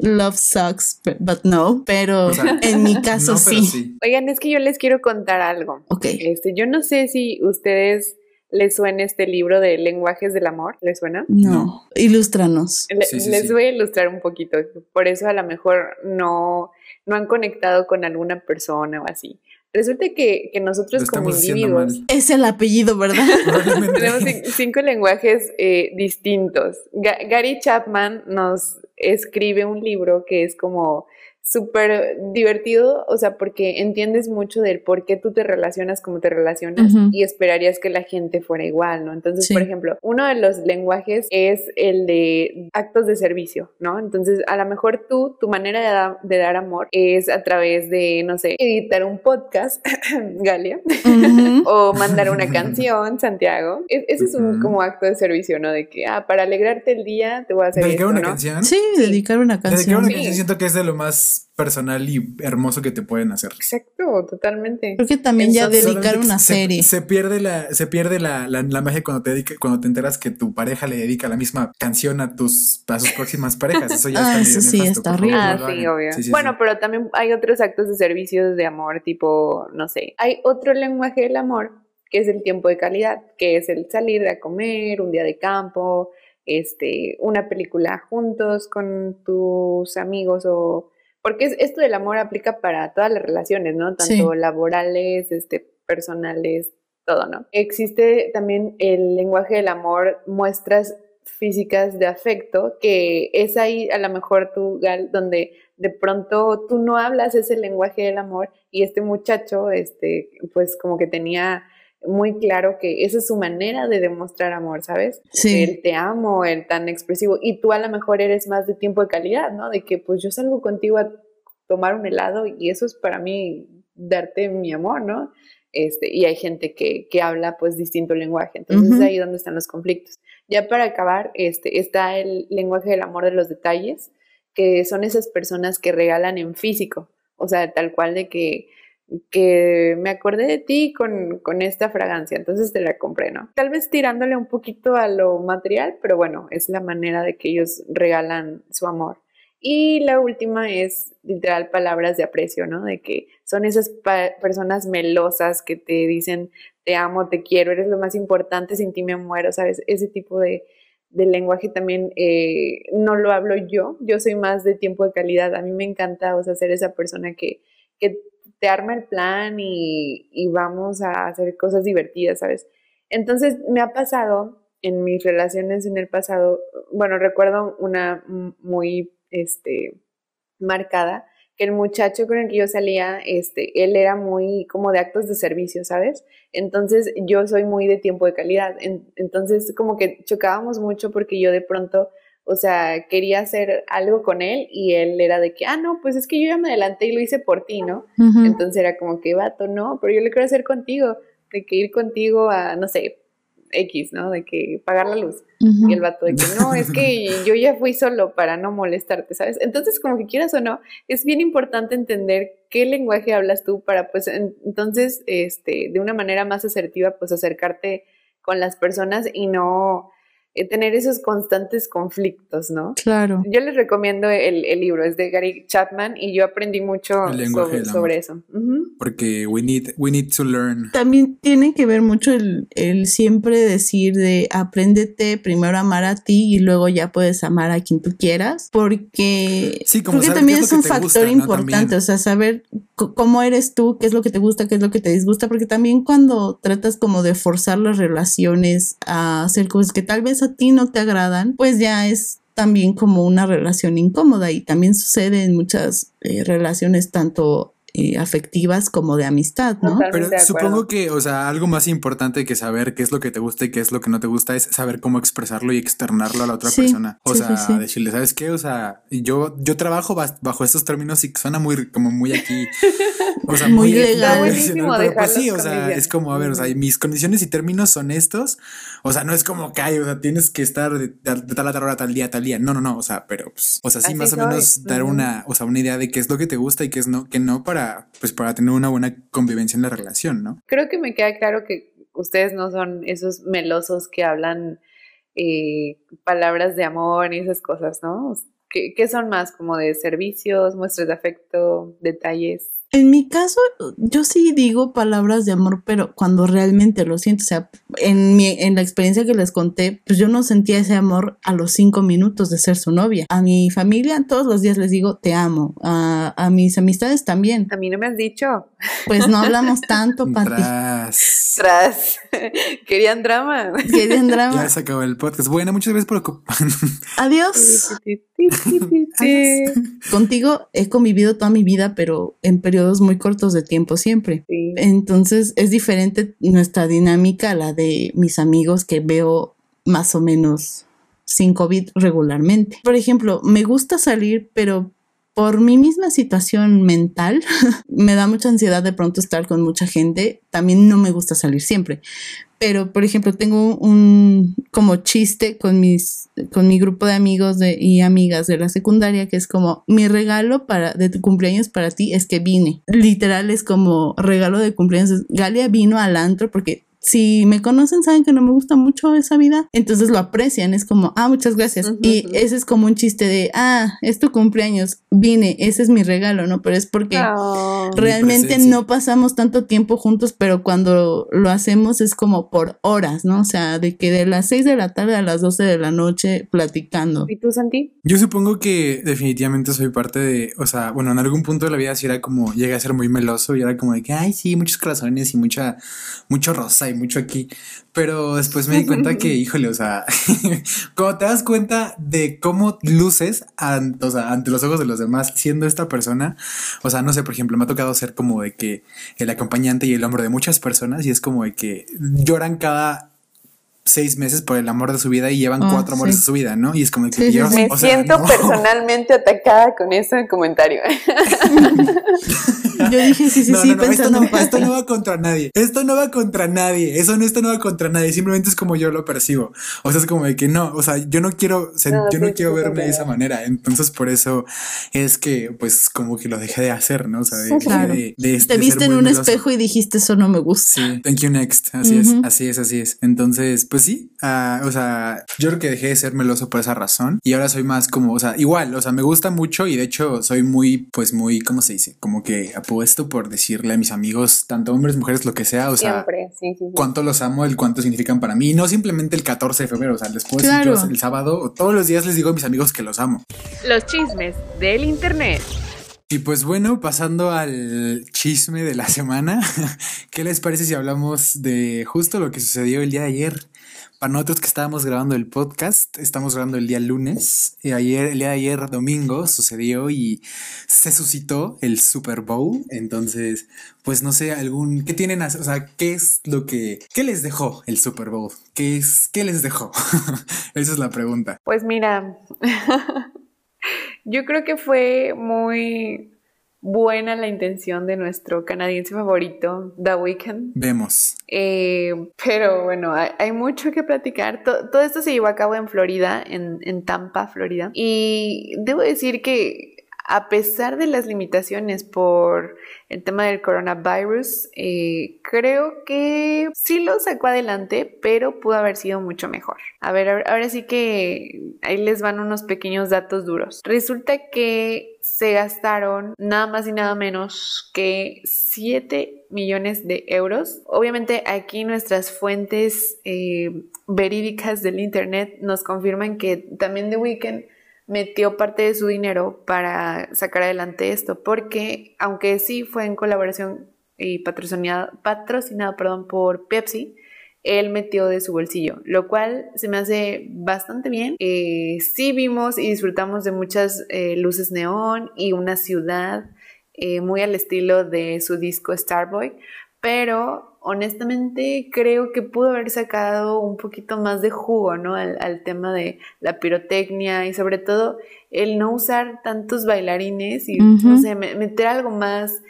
love sucks, but no, pero en mi caso sí. Oigan, es que yo les quiero contar algo. Ok. Este, yo no sé si ustedes les suena este libro de lenguajes del amor, ¿les suena? No, ilústranos. les voy a ilustrar un poquito, por eso a lo mejor no, no han conectado con alguna persona o así. Resulta que, nosotros como individuos... Es el apellido, ¿verdad? tenemos cinco lenguajes eh, distintos. Gary Chapman nos escribe un libro que es como súper divertido, o sea, porque entiendes mucho del por qué tú te relacionas como te relacionas y esperarías que la gente fuera igual, ¿no? Entonces, por ejemplo, uno de los lenguajes es el de actos de servicio, ¿no? Entonces, a lo mejor tú, tu manera de, dar amor es a través de, no sé, editar un podcast, Galia, o mandar una canción, Santiago. E-, ese es un como acto de servicio, ¿no? De que, ah, para alegrarte el día te voy a hacer ¿Dedicar una canción? Sí, dedicar una canción. Dedicar una canción siento que es de lo más personal y hermoso que te pueden hacer. Exacto, totalmente. Creo que también ya dedicar una serie. Se pierde la, se pierde la, la, magia cuando te cuando te enteras que tu pareja le dedica la misma canción a tus a sus próximas parejas. Eso ya ah, eso sí, está horrible. Ah, sí, obvio. bueno, pero también hay otros actos de servicios de amor, tipo, no sé. Hay otro lenguaje del amor que es el tiempo de calidad, que es el salir a comer, un día de campo, este, una película juntos con tus amigos o porque esto del amor aplica para todas las relaciones, ¿no? Tanto laborales, este, personales, todo, ¿no? Existe también el lenguaje del amor, muestras físicas de afecto, que es ahí a lo mejor tú, Gal, donde de pronto tú no hablas ese lenguaje del amor y este muchacho, este, pues como que tenía muy claro que esa es su manera de demostrar amor, ¿sabes? Sí. El te amo, el tan expresivo. Y tú a lo mejor eres más de tiempo de calidad, ¿no? De que pues yo salgo contigo a tomar un helado y eso es para mí darte mi amor, ¿no? Este, y hay gente que, que habla pues distinto lenguaje. Entonces es ahí donde están los conflictos. Ya para acabar, este, está el lenguaje del amor de los detalles, que son esas personas que regalan en físico. O sea, tal cual de que que me acordé de ti con, con, esta fragancia, entonces te la compré, ¿no? Tal vez tirándole un poquito a lo material, pero bueno, es la manera de que ellos regalan su amor. Y la última es literal palabras de aprecio, ¿no? De que son esas personas melosas que te dicen te amo, te quiero, eres lo más importante, sin ti me muero, ¿sabes? Ese tipo de, de lenguaje también eh, no lo hablo yo, yo soy más de tiempo de calidad, a mí me encanta, o sea, ser esa persona que, que te arma el plan y, vamos a hacer cosas divertidas, ¿sabes? Entonces me ha pasado en mis relaciones en el pasado, bueno, recuerdo una muy este, marcada, que el muchacho con el que yo salía, este, él era muy como de actos de servicio, ¿sabes? Entonces yo soy muy de tiempo de calidad. entonces como que chocábamos mucho porque yo de pronto, o sea, quería hacer algo con él y él era de que, ah, no, pues es que yo ya me adelanté y lo hice por ti, ¿no? Entonces era como que, vato, no, pero yo lo quiero hacer contigo, de que ir contigo a, no sé, X, ¿no? De que pagar la luz. Y el vato de que no, es que yo ya fui solo para no molestarte, ¿sabes? Entonces, como que quieras o no, es bien importante entender qué lenguaje hablas tú para, pues, entonces, este, de una manera más asertiva, pues, acercarte con las personas y no tener esos constantes conflictos, ¿no? Claro. Yo les recomiendo el, libro, es de Gary Chapman y yo aprendí mucho sobre, eso. Porque we need, we need to learn. También tiene que ver mucho el, el, siempre decir de apréndete primero a amar a ti y luego ya puedes amar a quien tú quieras, porque, sí, como también es, un factor importante, o sea, saber cómo eres tú, qué es lo que te gusta, qué es lo que te disgusta, porque también cuando tratas como de forzar las relaciones a hacer cosas que tal vez a ti no te agradan, pues ya es también como una relación incómoda y también sucede en muchas eh, relaciones tanto eh, afectivas como de amistad, ¿no? Pero supongo que, o sea, algo más importante que saber qué es lo que te gusta y qué es lo que no te gusta es saber cómo expresarlo y externarlo a la otra persona. O sea, decirle, ¿sabes qué? O sea, yo, yo trabajo bajo estos términos y suena muy, como muy aquí, o sea, muy, legal. Pero pues sí, o sea, es como, a ver, o sea, mis condiciones y términos son estos. O sea, no es como que hay, o sea, tienes que estar de, tal a tal hora, tal día, tal día. No, no, no. O sea, pero, pues, o sea, sí, más o menos dar una, o sea, una idea de qué es lo que te gusta y qué es no, que no para pues para tener una buena convivencia en la relación, ¿no? Creo que me queda claro que ustedes no son esos melosos que hablan eh, palabras de amor y esas cosas, ¿no? ¿Qué, ¿Qué son más como de servicios, muestras de afecto, detalles? En mi caso, yo sí digo palabras de amor, pero cuando realmente lo siento, o sea, en, mi, en la experiencia que les conté, pues yo no sentía ese amor a los cinco minutos de ser su novia. A mi familia todos los días les digo te amo, a, a mis amistades también. A mí no me has dicho. Pues no hablamos tanto, Pati. Querían drama. Querían drama. Ya se acabó el podcast. Bueno, muchas gracias por ocupar. Adiós. Contigo he convivido toda mi vida, pero en periodos muy cortos de tiempo siempre. Entonces es diferente nuestra dinámica a la de mis amigos que veo más o menos sin COVID regularmente. Por ejemplo, me gusta salir, pero por mi misma situación mental, me da mucha ansiedad de pronto estar con mucha gente. También no me gusta salir siempre. Pero, por ejemplo, tengo un como chiste con mis, con mi grupo de amigos y amigas de la secundaria, que es como mi regalo para, de tu cumpleaños para ti es que vine. Literal es como regalo de cumpleaños. Galia vino al antro porque si me conocen saben que no me gusta mucho esa vida, entonces lo aprecian, es como, ah, muchas gracias. y ese es como un chiste de, ah, es tu cumpleaños, vine, ese es mi regalo, ¿no? Pero es porque oh. realmente no pasamos tanto tiempo juntos, pero cuando lo hacemos es como por horas, ¿no? O sea, de que de las 6 de la tarde a las 12 de la noche platicando. ¿Y tú, Santi? Yo supongo que definitivamente soy parte de, o sea, bueno, en algún punto de la vida sí era como, llegué a ser muy meloso y era como de que, ay, sí, muchos corazones y mucha, mucho rosa y mucho aquí, pero después me di cuenta que, híjole, o sea, como te das cuenta de cómo luces ante, ante los ojos de los demás siendo esta persona, o sea, no sé, por ejemplo, me ha tocado ser como de que el acompañante y el hombro de muchas personas y es como de que lloran cada seis meses por el amor de su vida y llevan ah, cuatro amores de su vida, ¿no? Y es como que yo, me siento personalmente atacada con ese comentario. yo dije, sí, sí, sí, pensando esto no, esto no va contra nadie. Esto no va contra nadie. Eso no, esto no va contra nadie. Simplemente es como yo lo percibo. O sea, es como de que no, o sea, yo no quiero, yo no quiero verme de esa manera. Entonces, por eso es que, pues, como que lo dejé de hacer, ¿no? O sea, de, claro. de, Te viste en un espejo y dijiste, eso no me gusta. Sí, thank you next. Así es, así es, así es. Entonces, pues sí, uh, o sea, yo creo que dejé de ser meloso por esa razón y ahora soy más como, o sea, igual, o sea, me gusta mucho y de hecho soy muy, pues muy, ¿cómo se dice? Como que apuesto por decirle a mis amigos, tanto hombres, mujeres, lo que sea, o sea, cuánto los amo, el cuánto significan para mí, no simplemente el 14 de febrero, o sea, después el sábado, todos los días les digo a mis amigos que los amo. Los chismes del internet. Y pues bueno, pasando al chisme de la semana, ¿qué les parece si hablamos de justo lo que sucedió el día de ayer? Para nosotros que estábamos grabando el podcast, estamos grabando el día lunes. Y ayer, el día de ayer, domingo, sucedió y se suscitó el Super Bowl. Entonces, pues no sé, algún. ¿Qué tienen? O sea, ¿qué es lo que. ¿Qué les dejó el Super Bowl? ¿Qué es? ¿Qué les dejó? Esa es la pregunta. Pues mira. Yo creo que fue muy buena la intención de nuestro canadiense favorito, The Weeknd. Vemos. Eh, pero bueno, hay, mucho que platicar. todo esto se llevó a cabo en Florida, en, en Tampa, Florida. Y debo decir que a pesar de las limitaciones por el tema del coronavirus, eh, creo que sí lo sacó adelante, pero pudo haber sido mucho mejor. A ver, ahora sí que ahí les van unos pequeños datos duros. Resulta que se gastaron nada más y nada menos que 7 millones de euros. Obviamente aquí nuestras fuentes eh, verídicas del Internet nos confirman que también The Weeknd metió parte de su dinero para sacar adelante esto, porque aunque sí fue en colaboración y patrocinado, patrocinado perdón, por Pepsi, él metió de su bolsillo, lo cual se me hace bastante bien. Eh, sí vimos y disfrutamos de muchas eh, luces neón y una ciudad eh, muy al estilo de su disco Starboy, pero honestamente creo que pudo haber sacado un poquito más de jugo, ¿no? Al, tema de la pirotecnia y sobre todo el no usar tantos bailarines y, no sé, meter algo más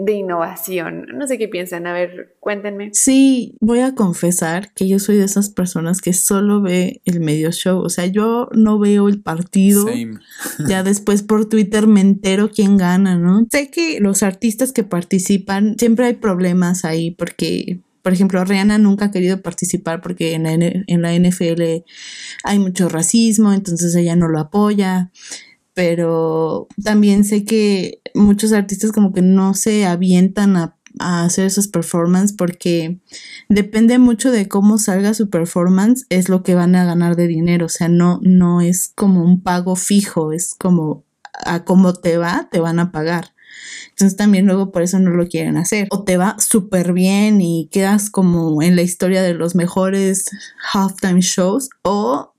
de innovación. No sé qué piensan, a ver, cuéntenme. Sí, voy a confesar que yo soy de esas personas que solo ve el medio show, o sea, yo no veo el partido. Ya después por Twitter me entero quién gana, ¿no? Sé que los artistas que participan, siempre hay problemas ahí porque por ejemplo, Rihanna nunca ha querido participar porque en la, en la NFL hay mucho racismo, entonces ella no lo apoya pero también sé que muchos artistas como que no se avientan a, hacer esos performances porque depende mucho de cómo salga su performance, es lo que van a ganar de dinero, o sea, no, no es como un pago fijo, es como a cómo te va, te van a pagar. Entonces también luego por eso no lo quieren hacer. O te va súper bien y quedas como en la historia de los mejores halftime shows o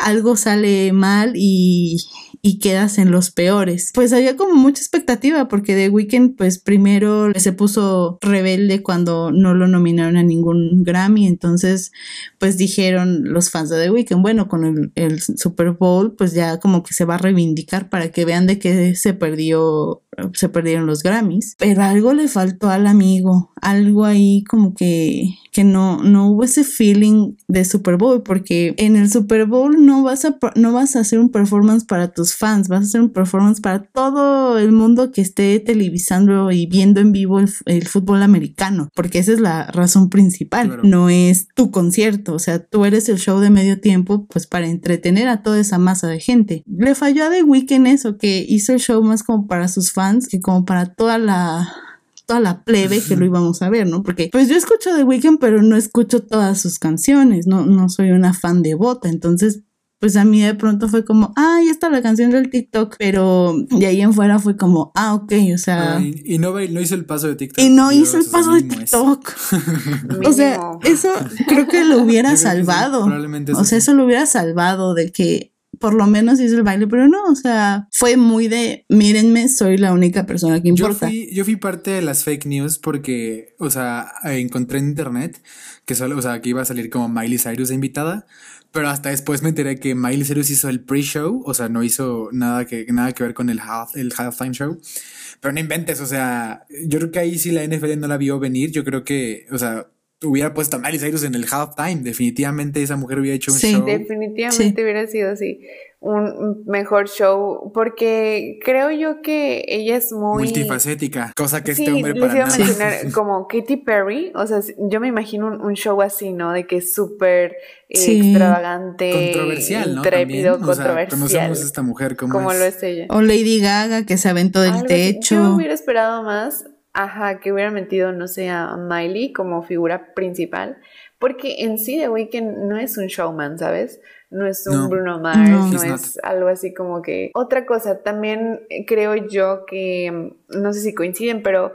algo sale mal y, y quedas en los peores. Pues había como mucha expectativa porque The Weeknd pues primero se puso rebelde cuando no lo nominaron a ningún Grammy, entonces pues dijeron los fans de The Weeknd, bueno, con el, el Super Bowl pues ya como que se va a reivindicar para que vean de que se perdió se perdieron los Grammys, pero algo le faltó al amigo, algo ahí como que, que no, no hubo ese feeling de Super Bowl, porque en el Super Bowl no vas, a, no vas a hacer un performance para tus fans, vas a hacer un performance para todo el mundo que esté televisando y viendo en vivo el, fútbol americano, porque esa es la razón principal, no es tu concierto, o sea, tú eres el show de medio tiempo, pues para entretener a toda esa masa de gente. Le falló a The Weeknd eso, que hizo el show más como para sus fans que como para toda la toda la plebe que lo íbamos a ver, ¿no? Porque pues yo escucho The Weeknd, pero no escucho todas sus canciones, no, no soy una fan devota, entonces pues a mí de pronto fue como, ah, ya está la canción del TikTok, pero de ahí en fuera fue como, ah, ok, o sea. y, no, no, hizo el paso de TikTok. Y no hizo el paso de TikTok. o sea, eso creo que lo hubiera salvado. probablemente o sea, eso lo hubiera salvado de que por lo menos hizo el baile, pero no, o sea, fue muy de, mírenme, soy la única persona que importa. Yo fui, yo fui parte de las fake news porque, o sea, encontré en internet que solo, o sea, que iba a salir como Miley Cyrus de invitada, pero hasta después me enteré que Miley Cyrus hizo el pre-show, o sea, no hizo nada que, nada que ver con el, half, el halftime show. Pero no inventes, o sea, yo creo que ahí sí la NFL no la vio venir, yo creo que, o sea, hubiera puesto a Miley Cyrus en el halftime. Definitivamente esa mujer hubiera hecho un show. Sí, definitivamente hubiera sido así. Un mejor show, porque creo yo que ella es muy multifacética, cosa que este hombre para nada. mencionar como Katy Perry, o sea, yo me imagino un, show así, ¿no? De que es súper extravagante, controversial, ¿no? Intrépido, controversial. conocemos a esta mujer como, como lo es ella. O Lady Gaga que se aventó del techo. Yo hubiera esperado más Ajá, que hubiera metido, no sé, a Miley como figura principal, porque en sí The Weeknd no es un showman, ¿sabes? No es un Bruno Mars, no, es algo así como que... Otra cosa, también creo yo que, no sé si coinciden, pero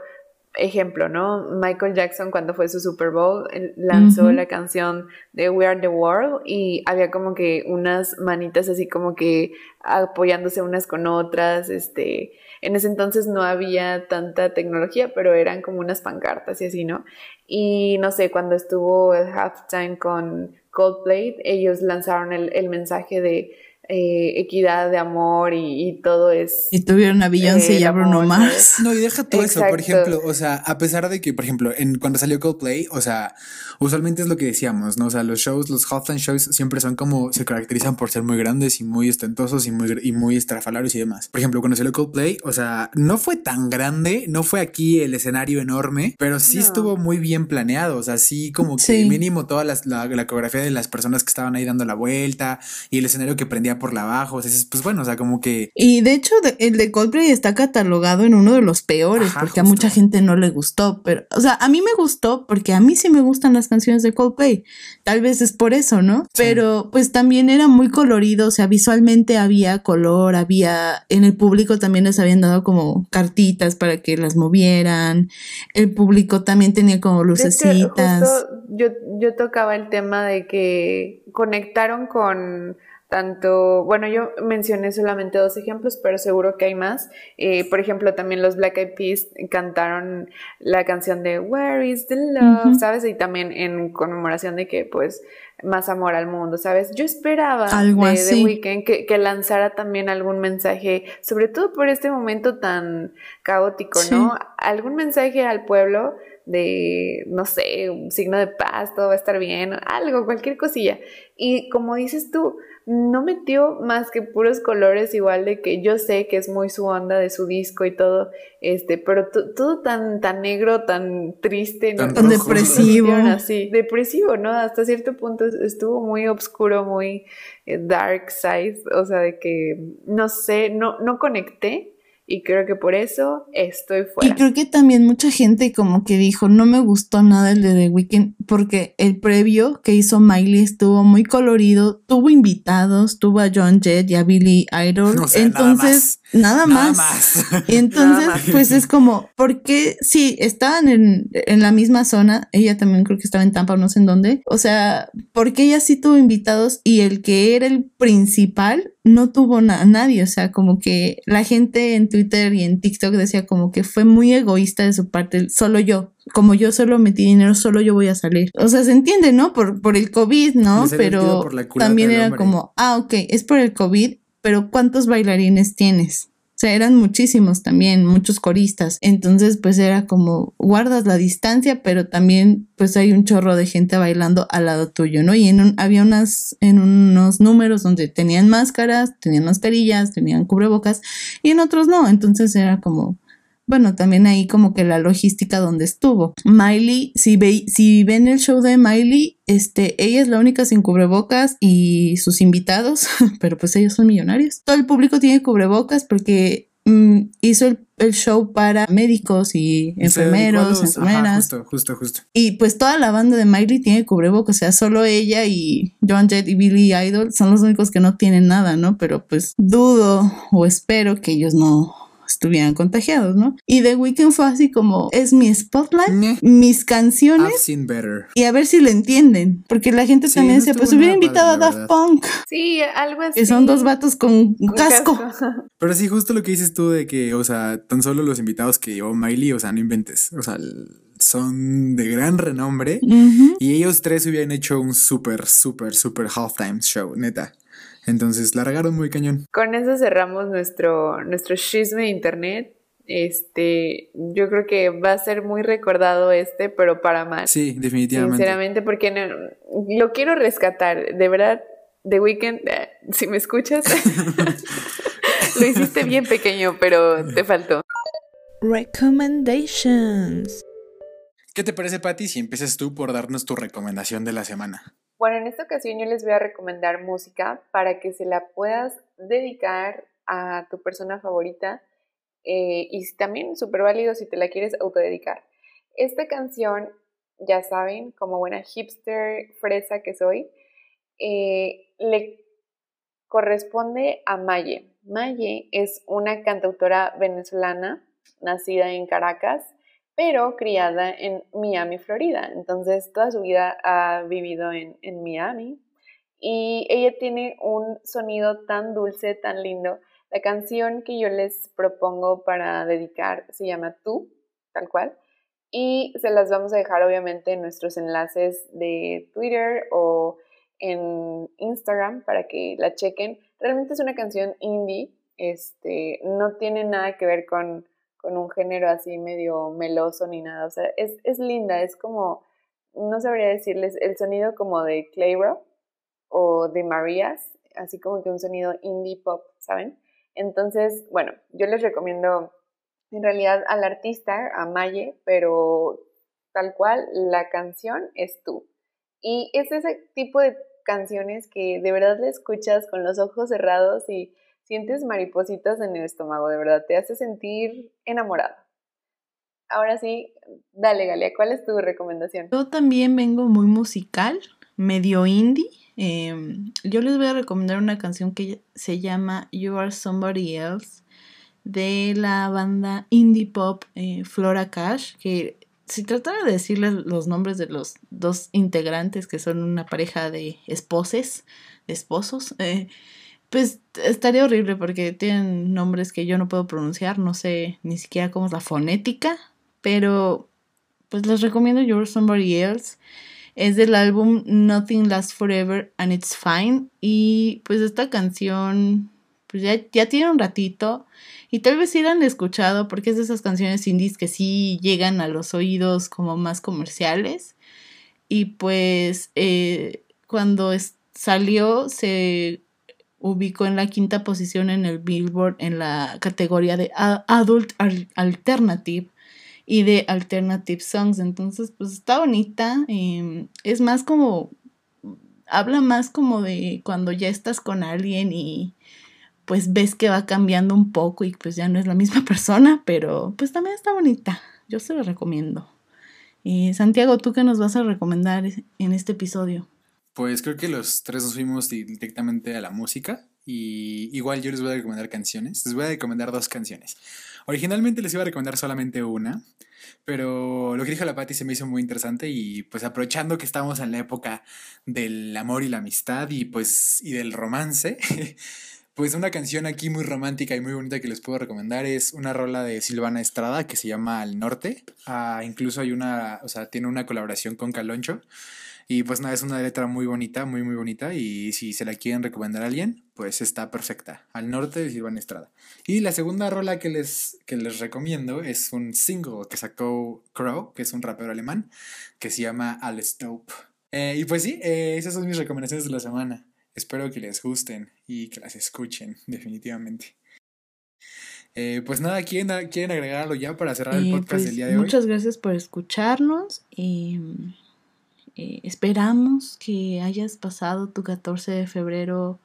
ejemplo, ¿no? Michael Jackson cuando fue su Super Bowl lanzó la canción de We Are the World y había como que unas manitas así como que apoyándose unas con otras, este, en ese entonces no había tanta tecnología, pero eran como unas pancartas y así, ¿no? Y no sé, cuando estuvo el halftime con Coldplay, ellos lanzaron el mensaje de eh, equidad de amor y, todo es. Y tuvieron a Beyoncé y a Bruno Mars. No, y deja todo eso, por ejemplo, o sea, a pesar de que, por ejemplo, en, cuando salió Coldplay, o sea, usualmente es lo que decíamos, ¿no? O sea, los shows, los halftime shows siempre son como, se caracterizan por ser muy grandes y muy estentosos y muy, y muy estrafalarios y demás. Por ejemplo, cuando salió Coldplay, o sea, no fue tan grande, no fue aquí el escenario enorme, pero sí estuvo muy bien planeado, o sea, sí como que mínimo toda la, la coreografía de las personas que estaban ahí dando la vuelta y el escenario que prendía por la abajo. O sea, pues bueno, o sea, como que. Y de hecho, el de Coldplay está catalogado en uno de los peores, porque a mucha gente no le gustó. Pero, o sea, a mí me gustó porque a mí sí me gustan las canciones de Coldplay. Tal vez es por eso, ¿no? Pero pues también era muy colorido, o sea, visualmente había color, había. En el público también les habían dado como cartitas para que las movieran. El público también tenía como lucecitas. yo, yo tocaba el tema de que conectaron con tanto, bueno, yo mencioné solamente dos ejemplos, pero seguro que hay más. Eh, por ejemplo, también los Black Eyed Peas cantaron la canción de Where is the Love, ¿sabes? Y también en conmemoración de que, pues, más amor al mundo, ¿sabes? Yo esperaba Algo de The Weeknd que, que, lanzara también algún mensaje, sobre todo por este momento tan caótico, ¿no? Algún mensaje al pueblo de, no sé, un signo de paz, todo va a estar bien, algo, cualquier cosilla. Y como dices tú, no metió más que puros colores igual de que yo sé que es muy su onda de su disco y todo, este, pero todo tan, tan negro, tan triste, tan, depresivo. Así, depresivo, ¿no? Hasta cierto punto estuvo muy oscuro, muy eh, dark side, o sea, de que, no sé, no, no conecté y creo que por eso estoy fuera. Y creo que también mucha gente como que dijo, no me gustó nada el de The Weeknd porque el previo que hizo Miley estuvo muy colorido, tuvo invitados, tuvo a John Jett y a Billy Idol. Entonces, nada más. Nada más. Entonces, pues es como, porque sí, estaban en, en, la misma zona, ella también creo que estaba en Tampa, no sé en dónde. O sea, porque ella sí tuvo invitados y el que era el principal no tuvo a nadie, o sea, como que la gente en Twitter y en TikTok decía como que fue muy egoísta de su parte, solo yo, como yo solo metí dinero, solo yo voy a salir. O sea, se entiende, ¿no? Por, por el COVID, ¿no? pero también era como, ah, ok, es por el COVID, pero ¿cuántos bailarines tienes? O sea, eran muchísimos también, muchos coristas. Entonces, pues era como guardas la distancia, pero también pues hay un chorro de gente bailando al lado tuyo, ¿no? Y en había unas, en unos números donde tenían máscaras, tenían mascarillas, tenían cubrebocas, y en otros no. Entonces era como, bueno, también ahí como que la logística donde estuvo. Miley, si, ve, si ven el show de Miley, este, ella es la única sin cubrebocas y sus invitados, pero pues ellos son millonarios. Todo el público tiene cubrebocas porque mm, hizo el, show para médicos y enfermeros, enfermeras. justo, justo, justo. Y pues toda la banda de Miley tiene cubrebocas, o sea, solo ella y John Jett y Billy Idol son los únicos que no tienen nada, ¿no? Pero pues dudo o espero que ellos no estuvieran contagiados, ¿no? Y The Weeknd fue así como, es mi spotlight, mis canciones. Y a ver si lo entienden, porque la gente también se pues hubiera invitado a Daft Punk. Sí, algo así. Que son dos vatos con casco. Pero sí, justo lo que dices tú de que, o sea, tan solo los invitados que llevó Miley, o sea, no inventes, o sea, son de gran renombre y ellos tres hubieran hecho un súper, súper, súper halftime show, neta. Entonces largaron muy cañón. Con eso cerramos nuestro, nuestro chisme de internet. Este, yo creo que va a ser muy recordado este, pero para mal. Sí, definitivamente. Sinceramente, porque lo quiero rescatar. De verdad, The Weeknd, eh, si me escuchas, lo hiciste bien pequeño, pero te faltó. Recommendations. ¿Qué te parece, Patti, si empiezas tú por darnos tu recomendación de la semana? Bueno, en esta ocasión yo les voy a recomendar música para que se la puedas dedicar a tu persona favorita eh, y también súper válido si te la quieres autodedicar. Esta canción, ya saben, como buena hipster fresa que soy, eh, le corresponde a Maye. Maye es una cantautora venezolana nacida en Caracas pero criada en Miami, Florida. Entonces, toda su vida ha vivido en, Miami y ella tiene un sonido tan dulce, tan lindo. La canción que yo les propongo para dedicar se llama Tú, tal cual. Y se las vamos a dejar obviamente en nuestros enlaces de Twitter o en Instagram para que la chequen. Realmente es una canción indie, este, no tiene nada que ver con, con un género así medio meloso ni nada. O sea, es, es linda, es como, no sabría decirles, el sonido como de Clayro o de Marías, así como que un sonido indie pop, ¿saben? Entonces, bueno, yo les recomiendo en realidad al artista, a Maye, pero tal cual la canción es tú. Y es ese tipo de canciones que de verdad le escuchas con los ojos cerrados y sientes maripositas en el estómago, de verdad, te hace sentir enamorada. Ahora sí, dale Galia, ¿cuál es tu recomendación? Yo también vengo muy musical, medio indie. Em, yo les voy a recomendar una canción que se llama You Are Somebody Else de la banda indie pop eh, Flora Cash, que si tratara de decirles los nombres de los dos integrantes que son una pareja de esposes, de esposos, eh, pues estaría horrible porque tienen nombres que yo no puedo pronunciar, no sé ni siquiera cómo es la fonética, pero pues les recomiendo You're Somebody Else. Es del álbum Nothing Lasts Forever and It's Fine y pues esta canción pues ya, ya tiene un ratito y tal vez sí la han escuchado porque es de esas canciones indies que sí llegan a los oídos como más comerciales. Y pues eh, cuando salió se ubicó en la quinta posición en el Billboard en la categoría de Adult Alternative y de Alternative Songs. Entonces, pues está bonita. Em, es más como, habla más como de cuando ya estás con alguien y pues ves que va cambiando un poco y pues ya no es la misma persona, pero pues también está bonita. Yo se lo recomiendo. Eh, Santiago, ¿tú qué nos vas a recomendar en este episodio? Pues creo que los tres nos fuimos directamente a la música y igual yo les voy a recomendar canciones. Les voy a recomendar dos canciones. Originalmente les iba a recomendar solamente una, pero lo que dijo la Patti se me hizo muy interesante y pues aprovechando que estamos en la época del amor y la amistad y pues y del romance, Pues una canción aquí muy romántica y muy bonita que les puedo recomendar es una rola de Silvana Estrada que se llama Al Norte. Ah, incluso hay una, o sea, tiene una colaboración con Caloncho. Y pues nada, es una letra muy bonita, muy muy bonita. Y si se la quieren recomendar a alguien, pues está perfecta. Al norte de Silvana Estrada. Y la segunda rola que les, que les recomiendo es un single que sacó Crow, que es un rapero alemán, que se llama Al Stop. Eh, y pues sí, eh, esas son mis recomendaciones de la semana. Espero que les gusten y que las escuchen, definitivamente. Eh, pues nada, ¿quieren, ¿quieren agregarlo ya para cerrar el podcast pues del día de hoy? Muchas gracias por escucharnos. y eh, esperamos que hayas pasado tu 14 de febrero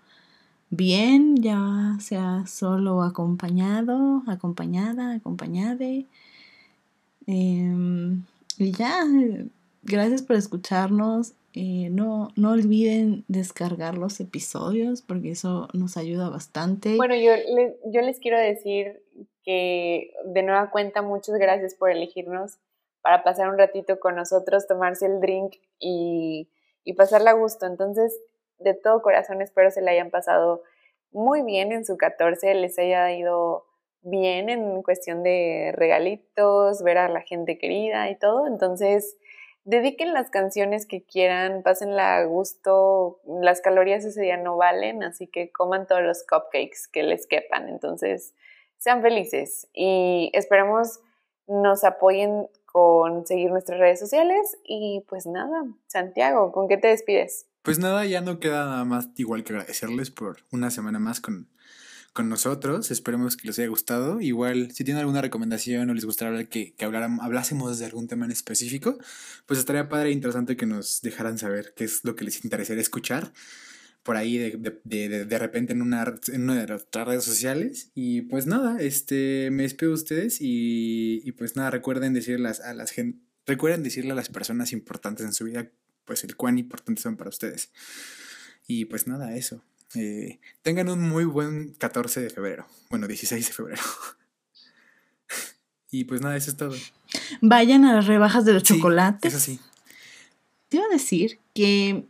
bien, ya sea solo acompañado, acompañada, acompañade. Em, y ya, gracias por escucharnos. Eh, no, no olviden descargar los episodios porque eso nos ayuda bastante. Bueno, yo, yo les quiero decir que de nueva cuenta muchas gracias por elegirnos para pasar un ratito con nosotros, tomarse el drink y, pasarla a gusto. Entonces, de todo corazón espero se le hayan pasado muy bien en su 14, les haya ido bien en cuestión de regalitos, ver a la gente querida y todo. Entonces, dediquen las canciones que quieran, pásenla a gusto, las calorías ese día no valen, así que coman todos los cupcakes que les quepan, entonces sean felices y esperemos nos apoyen con seguir nuestras redes sociales y pues nada, Santiago, ¿con qué te despides? Pues nada, ya no queda nada más igual que agradecerles por una semana más con con nosotros. Esperemos que les haya gustado. Igual, si tienen alguna recomendación o les gustaría que, que hablásemos de algún tema en específico, pues estaría padre e interesante que nos dejaran saber qué es lo que les interesaría escuchar por ahí de, de, de, repente en una, en una de nuestras redes sociales. Y pues nada, este, me despido de ustedes y, y pues nada, recuerden decirle a las gente, recuerden decirle a las personas importantes en su vida, pues el cuán importantes son para ustedes. Y pues nada, eso. Eh, tengan un muy buen 14 de febrero. Bueno, 16 de febrero. Y pues nada, eso es todo. Vayan a las rebajas de los chocolates. Eso sí. Te iba a decir que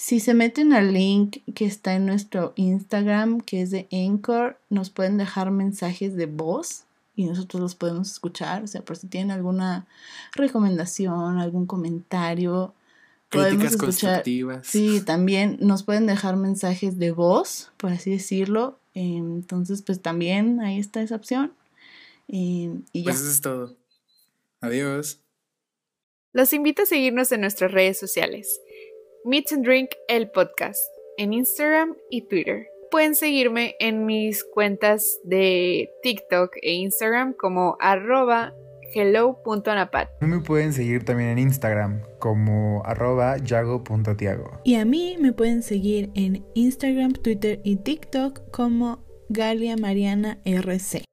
si se meten al link que está en nuestro Instagram, que es de Anchor, nos pueden dejar mensajes de voz y nosotros los podemos escuchar. O sea, por si tienen alguna recomendación, algún comentario, podemos escuchar. Sí, también nos pueden dejar mensajes de voz, por así decirlo. Entonces, pues también ahí está esa opción. Y, ya. Pues eso es todo. Adiós. Los invito a seguirnos en nuestras redes sociales. Meet and Drink el podcast en Instagram y Twitter. Pueden seguirme en mis cuentas de TikTok e Instagram como arroba hello.anapat. Me pueden seguir también en Instagram como arroba yago.tiago. Y a mí me pueden seguir en Instagram, Twitter y TikTok como Galia Mariana RC.